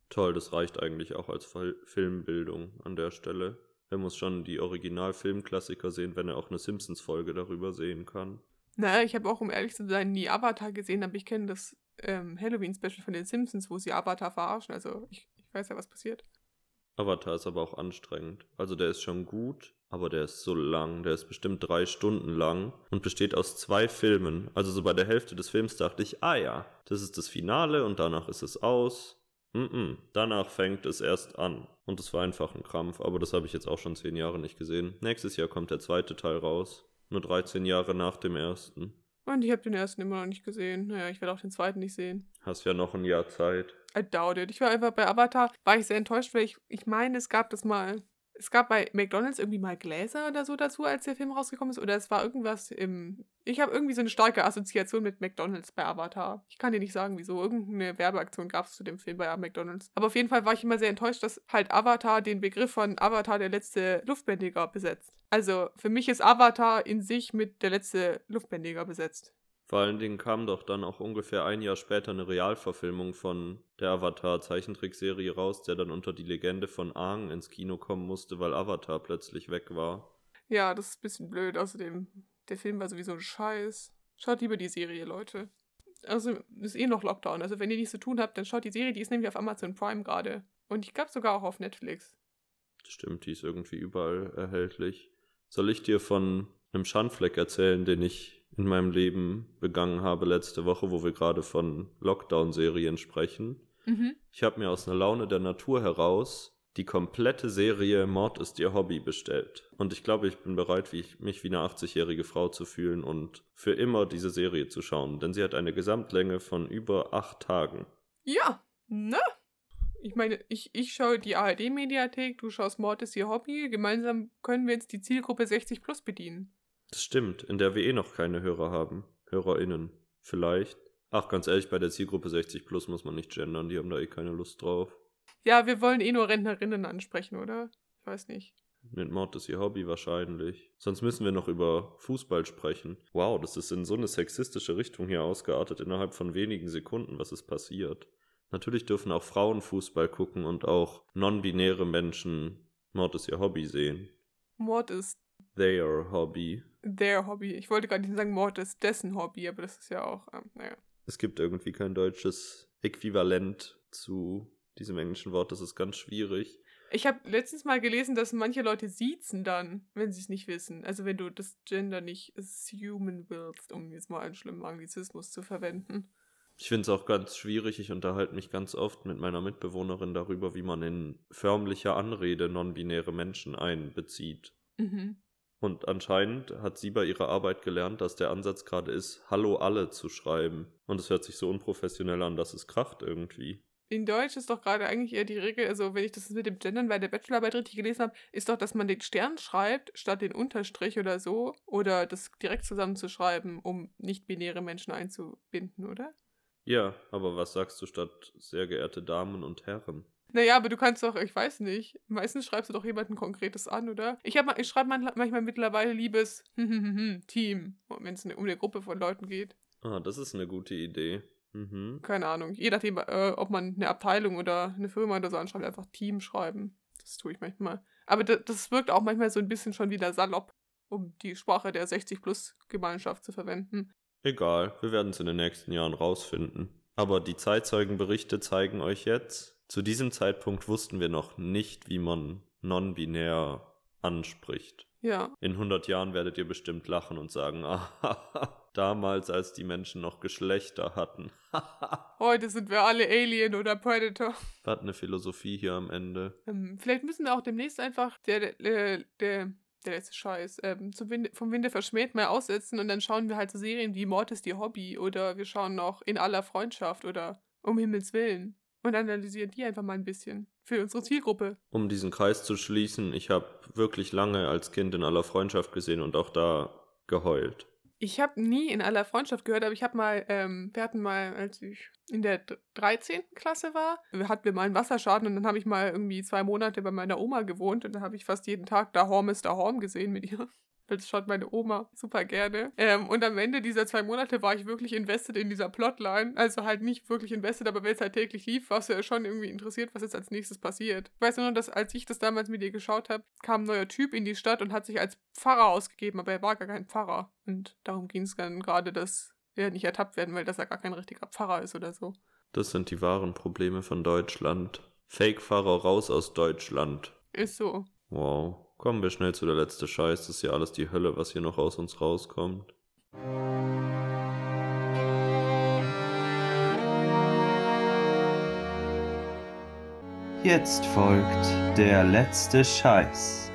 [SPEAKER 2] Toll, das reicht eigentlich auch als Filmbildung an der Stelle. Er muss schon die Original-Filmklassiker sehen, wenn er auch eine Simpsons-Folge darüber sehen kann.
[SPEAKER 1] Naja, ich habe auch, um ehrlich zu sein, nie Avatar gesehen, aber ich kenne das ähm, Halloween-Special von den Simpsons, wo sie Avatar verarschen. Also ich, ich weiß ja, was passiert.
[SPEAKER 2] Avatar ist aber auch anstrengend. Also der ist schon gut, aber der ist so lang. Der ist bestimmt drei Stunden lang und besteht aus zwei Filmen. Also so bei der Hälfte des Films dachte ich, ah ja, das ist das Finale und danach ist es aus. Mm, -mm. Danach fängt es erst an. Und es war einfach ein Krampf, aber das habe ich jetzt auch schon zehn Jahre nicht gesehen. Nächstes Jahr kommt der zweite Teil raus. Nur 13 Jahre nach dem ersten.
[SPEAKER 1] Und ich habe den ersten immer noch nicht gesehen. Naja, ich werde auch den zweiten nicht sehen.
[SPEAKER 2] Hast ja noch ein Jahr Zeit.
[SPEAKER 1] I doubt it. Ich war einfach bei Avatar, war ich sehr enttäuscht, weil ich, ich meine, es gab das mal es gab bei McDonalds irgendwie mal Gläser oder so dazu, als der Film rausgekommen ist. Oder es war irgendwas im. Ich habe irgendwie so eine starke Assoziation mit McDonalds bei Avatar. Ich kann dir nicht sagen, wieso. Irgendeine Werbeaktion gab es zu dem Film bei McDonalds. Aber auf jeden Fall war ich immer sehr enttäuscht, dass halt Avatar den Begriff von Avatar der letzte Luftbändiger besetzt. Also für mich ist Avatar in sich mit der letzte Luftbändiger besetzt.
[SPEAKER 2] Vor allen Dingen kam doch dann auch ungefähr ein Jahr später eine Realverfilmung von der Avatar-Zeichentrickserie raus, der dann unter die Legende von Aang ins Kino kommen musste, weil Avatar plötzlich weg war.
[SPEAKER 1] Ja, das ist ein bisschen blöd. Außerdem, der Film war sowieso ein Scheiß. Schaut lieber die Serie, Leute. Also, ist eh noch Lockdown. Also, wenn ihr nichts zu tun habt, dann schaut die Serie. Die ist nämlich auf Amazon Prime gerade. Und ich glaube sogar auch auf Netflix.
[SPEAKER 2] Stimmt, die ist irgendwie überall erhältlich. Soll ich dir von einem Schandfleck erzählen, den ich in meinem Leben begangen habe letzte Woche, wo wir gerade von Lockdown-Serien sprechen.
[SPEAKER 1] Mhm.
[SPEAKER 2] Ich habe mir aus einer Laune der Natur heraus die komplette Serie Mord ist ihr Hobby bestellt. Und ich glaube, ich bin bereit, wie ich, mich wie eine 80-jährige Frau zu fühlen und für immer diese Serie zu schauen. Denn sie hat eine Gesamtlänge von über acht Tagen.
[SPEAKER 1] Ja, ne? Ich meine, ich, ich schaue die ARD-Mediathek, du schaust Mord ist ihr Hobby. Gemeinsam können wir jetzt die Zielgruppe 60 plus bedienen.
[SPEAKER 2] Das stimmt, in der wir eh noch keine Hörer haben. HörerInnen. Vielleicht. Ach, ganz ehrlich, bei der Zielgruppe 60 plus muss man nicht gendern, die haben da eh keine Lust drauf.
[SPEAKER 1] Ja, wir wollen eh nur Rentnerinnen ansprechen, oder? Ich weiß nicht.
[SPEAKER 2] Mit Mord ist ihr Hobby wahrscheinlich. Sonst müssen wir noch über Fußball sprechen. Wow, das ist in so eine sexistische Richtung hier ausgeartet innerhalb von wenigen Sekunden, was ist passiert. Natürlich dürfen auch Frauen Fußball gucken und auch non-binäre Menschen Mord ist ihr Hobby sehen.
[SPEAKER 1] Mord ist
[SPEAKER 2] Their Hobby.
[SPEAKER 1] their Hobby. Ich wollte gerade nicht sagen, Mord ist dessen Hobby, aber das ist ja auch, ähm, naja.
[SPEAKER 2] Es gibt irgendwie kein deutsches Äquivalent zu diesem englischen Wort. Das ist ganz schwierig.
[SPEAKER 1] Ich habe letztens mal gelesen, dass manche Leute siezen dann, wenn sie es nicht wissen. Also wenn du das Gender nicht assumen willst, um jetzt mal einen schlimmen Anglizismus zu verwenden.
[SPEAKER 2] Ich finde es auch ganz schwierig. Ich unterhalte mich ganz oft mit meiner Mitbewohnerin darüber, wie man in förmlicher Anrede non-binäre Menschen einbezieht.
[SPEAKER 1] Mhm.
[SPEAKER 2] Und anscheinend hat sie bei ihrer Arbeit gelernt, dass der Ansatz gerade ist, Hallo alle zu schreiben. Und es hört sich so unprofessionell an, dass es kracht irgendwie.
[SPEAKER 1] In Deutsch ist doch gerade eigentlich eher die Regel, also wenn ich das mit dem Gendern bei der Bachelorarbeit richtig gelesen habe, ist doch, dass man den Stern schreibt, statt den Unterstrich oder so, oder das direkt zusammenzuschreiben, um nicht-binäre Menschen einzubinden, oder?
[SPEAKER 2] Ja, aber was sagst du statt sehr geehrte Damen und Herren?
[SPEAKER 1] Naja, aber du kannst doch, ich weiß nicht, meistens schreibst du doch jemanden Konkretes an, oder? Ich, hab, ich schreibe manchmal mittlerweile liebes Team, wenn es um eine Gruppe von Leuten geht.
[SPEAKER 2] Ah, das ist eine gute Idee. Mhm.
[SPEAKER 1] Keine Ahnung. Je nachdem, äh, ob man eine Abteilung oder eine Firma oder so anschreibt, einfach Team schreiben. Das tue ich manchmal. Aber das, das wirkt auch manchmal so ein bisschen schon wieder salopp, um die Sprache der 60-Plus-Gemeinschaft zu verwenden.
[SPEAKER 2] Egal, wir werden es in den nächsten Jahren rausfinden. Aber die Zeitzeugenberichte zeigen euch jetzt, zu diesem Zeitpunkt wussten wir noch nicht, wie man non-binär anspricht.
[SPEAKER 1] Ja.
[SPEAKER 2] In 100 Jahren werdet ihr bestimmt lachen und sagen, ah, damals, als die Menschen noch Geschlechter hatten.
[SPEAKER 1] Heute sind wir alle Alien oder Predator.
[SPEAKER 2] Was eine Philosophie hier am Ende.
[SPEAKER 1] Ähm, vielleicht müssen wir auch demnächst einfach der, der, der, der letzte Scheiß, ähm, zum Winde, vom Winde verschmäht mal aussetzen und dann schauen wir halt so Serien wie Mord ist ihr Hobby oder wir schauen noch In aller Freundschaft oder Um Himmels Willen und analysieren die einfach mal ein bisschen für unsere Zielgruppe.
[SPEAKER 2] Um diesen Kreis zu schließen, ich habe wirklich lange als Kind in aller Freundschaft gesehen und auch da geheult.
[SPEAKER 1] Ich habe nie in aller Freundschaft gehört, aber ich habe mal, ähm, wir hatten mal, als ich in der 13. Klasse war, hatten wir mal einen Wasserschaden und dann habe ich mal irgendwie zwei Monate bei meiner Oma gewohnt und dann habe ich fast jeden Tag Da Horm ist Da Horm gesehen mit ihr. Das schaut meine Oma super gerne. Ähm, und am Ende dieser zwei Monate war ich wirklich invested in dieser Plotline. Also halt nicht wirklich invested, aber wenn es halt täglich lief, warst du ja schon irgendwie interessiert, was jetzt als nächstes passiert. Ich weiß nur, dass als ich das damals mit ihr geschaut habe, kam ein neuer Typ in die Stadt und hat sich als Pfarrer ausgegeben, aber er war gar kein Pfarrer. Und darum ging es dann gerade, dass er nicht ertappt werden, weil das er gar kein richtiger Pfarrer ist oder so.
[SPEAKER 2] Das sind die wahren Probleme von Deutschland. Fake-Fahrer raus aus Deutschland.
[SPEAKER 1] Ist so.
[SPEAKER 2] Wow. Kommen wir schnell zu der letzte Scheiß. Das ist ja alles die Hölle, was hier noch aus uns rauskommt.
[SPEAKER 3] Jetzt folgt der letzte Scheiß.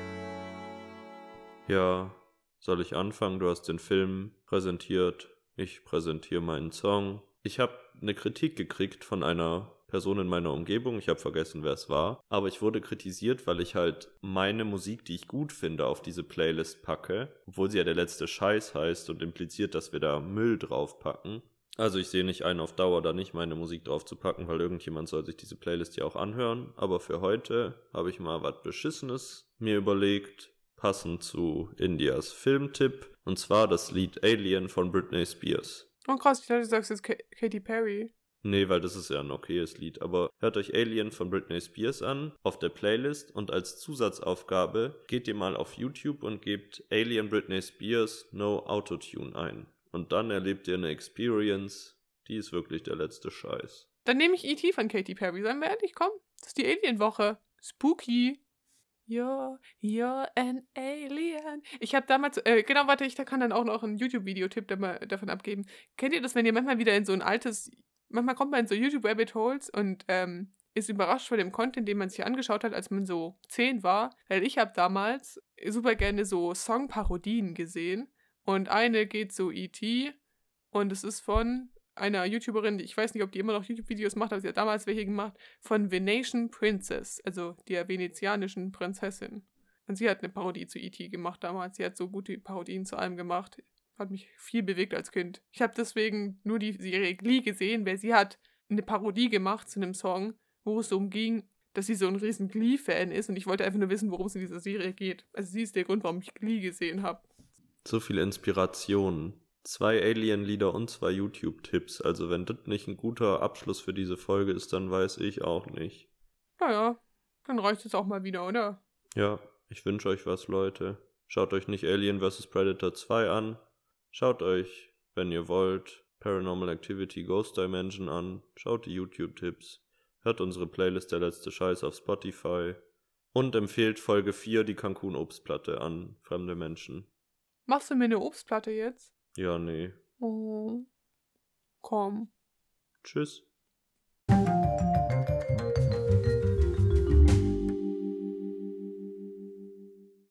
[SPEAKER 2] Ja, soll ich anfangen? Du hast den Film präsentiert. Ich präsentiere meinen Song. Ich habe eine Kritik gekriegt von einer Person in meiner Umgebung. Ich habe vergessen, wer es war. Aber ich wurde kritisiert, weil ich halt meine Musik, die ich gut finde, auf diese Playlist packe. Obwohl sie ja der letzte Scheiß heißt und impliziert, dass wir da Müll draufpacken. Also ich sehe nicht ein, auf Dauer da nicht meine Musik drauf zu packen, weil irgendjemand soll sich diese Playlist ja auch anhören. Aber für heute habe ich mal was Beschissenes mir überlegt, passend zu Indias Filmtipp. Und zwar das Lied Alien von Britney Spears.
[SPEAKER 1] Oh krass, ich dachte, du sagst jetzt Ka Katy Perry.
[SPEAKER 2] Nee, weil das ist ja ein okayes Lied. Aber hört euch Alien von Britney Spears an auf der Playlist und als Zusatzaufgabe geht ihr mal auf YouTube und gebt Alien Britney Spears No Autotune ein. Und dann erlebt ihr eine Experience, die ist wirklich der letzte Scheiß.
[SPEAKER 1] Dann nehme ich E.T. von Katy Perry. Seien wir ehrlich, komm. Das ist die Alien-Woche. Spooky. You're, you're an alien. Ich habe damals, äh, genau, warte, ich da kann dann auch noch ein YouTube-Video-Tipp davon abgeben. Kennt ihr das, wenn ihr manchmal wieder in so ein altes manchmal kommt man in so YouTube-Rabbit Holes und ähm, ist überrascht von dem Content, den man sich angeschaut hat, als man so zehn war. Weil ich habe damals super gerne so Songparodien gesehen. Und eine geht so E.T. und es ist von einer YouTuberin, ich weiß nicht, ob die immer noch YouTube-Videos macht, aber sie hat damals welche gemacht, von Venetian Princess, also der venezianischen Prinzessin. Und sie hat eine Parodie zu E.T. gemacht damals. Sie hat so gute Parodien zu allem gemacht. Hat mich viel bewegt als Kind. Ich habe deswegen nur die Serie Glee gesehen, weil sie hat eine Parodie gemacht zu einem Song, wo es darum ging, dass sie so ein riesen Glee-Fan ist und ich wollte einfach nur wissen, worum es in dieser Serie geht. Also sie ist der Grund, warum ich Glee gesehen habe.
[SPEAKER 2] So viel Inspiration. Zwei Alien-Lieder und zwei YouTube-Tipps. Also wenn das nicht ein guter Abschluss für diese Folge ist, dann weiß ich auch nicht.
[SPEAKER 1] Naja, dann reicht es auch mal wieder, oder?
[SPEAKER 2] Ja, ich wünsche euch was, Leute. Schaut euch nicht Alien vs. Predator 2 an. Schaut euch, wenn ihr wollt, Paranormal Activity Ghost Dimension an. Schaut die YouTube-Tipps. Hört unsere Playlist Der letzte Scheiß auf Spotify. Und empfehlt Folge 4 die Cancun Obstplatte an fremde Menschen.
[SPEAKER 1] Machst du mir eine Obstplatte jetzt?
[SPEAKER 2] Ja, nee.
[SPEAKER 1] Oh. Komm.
[SPEAKER 2] Tschüss.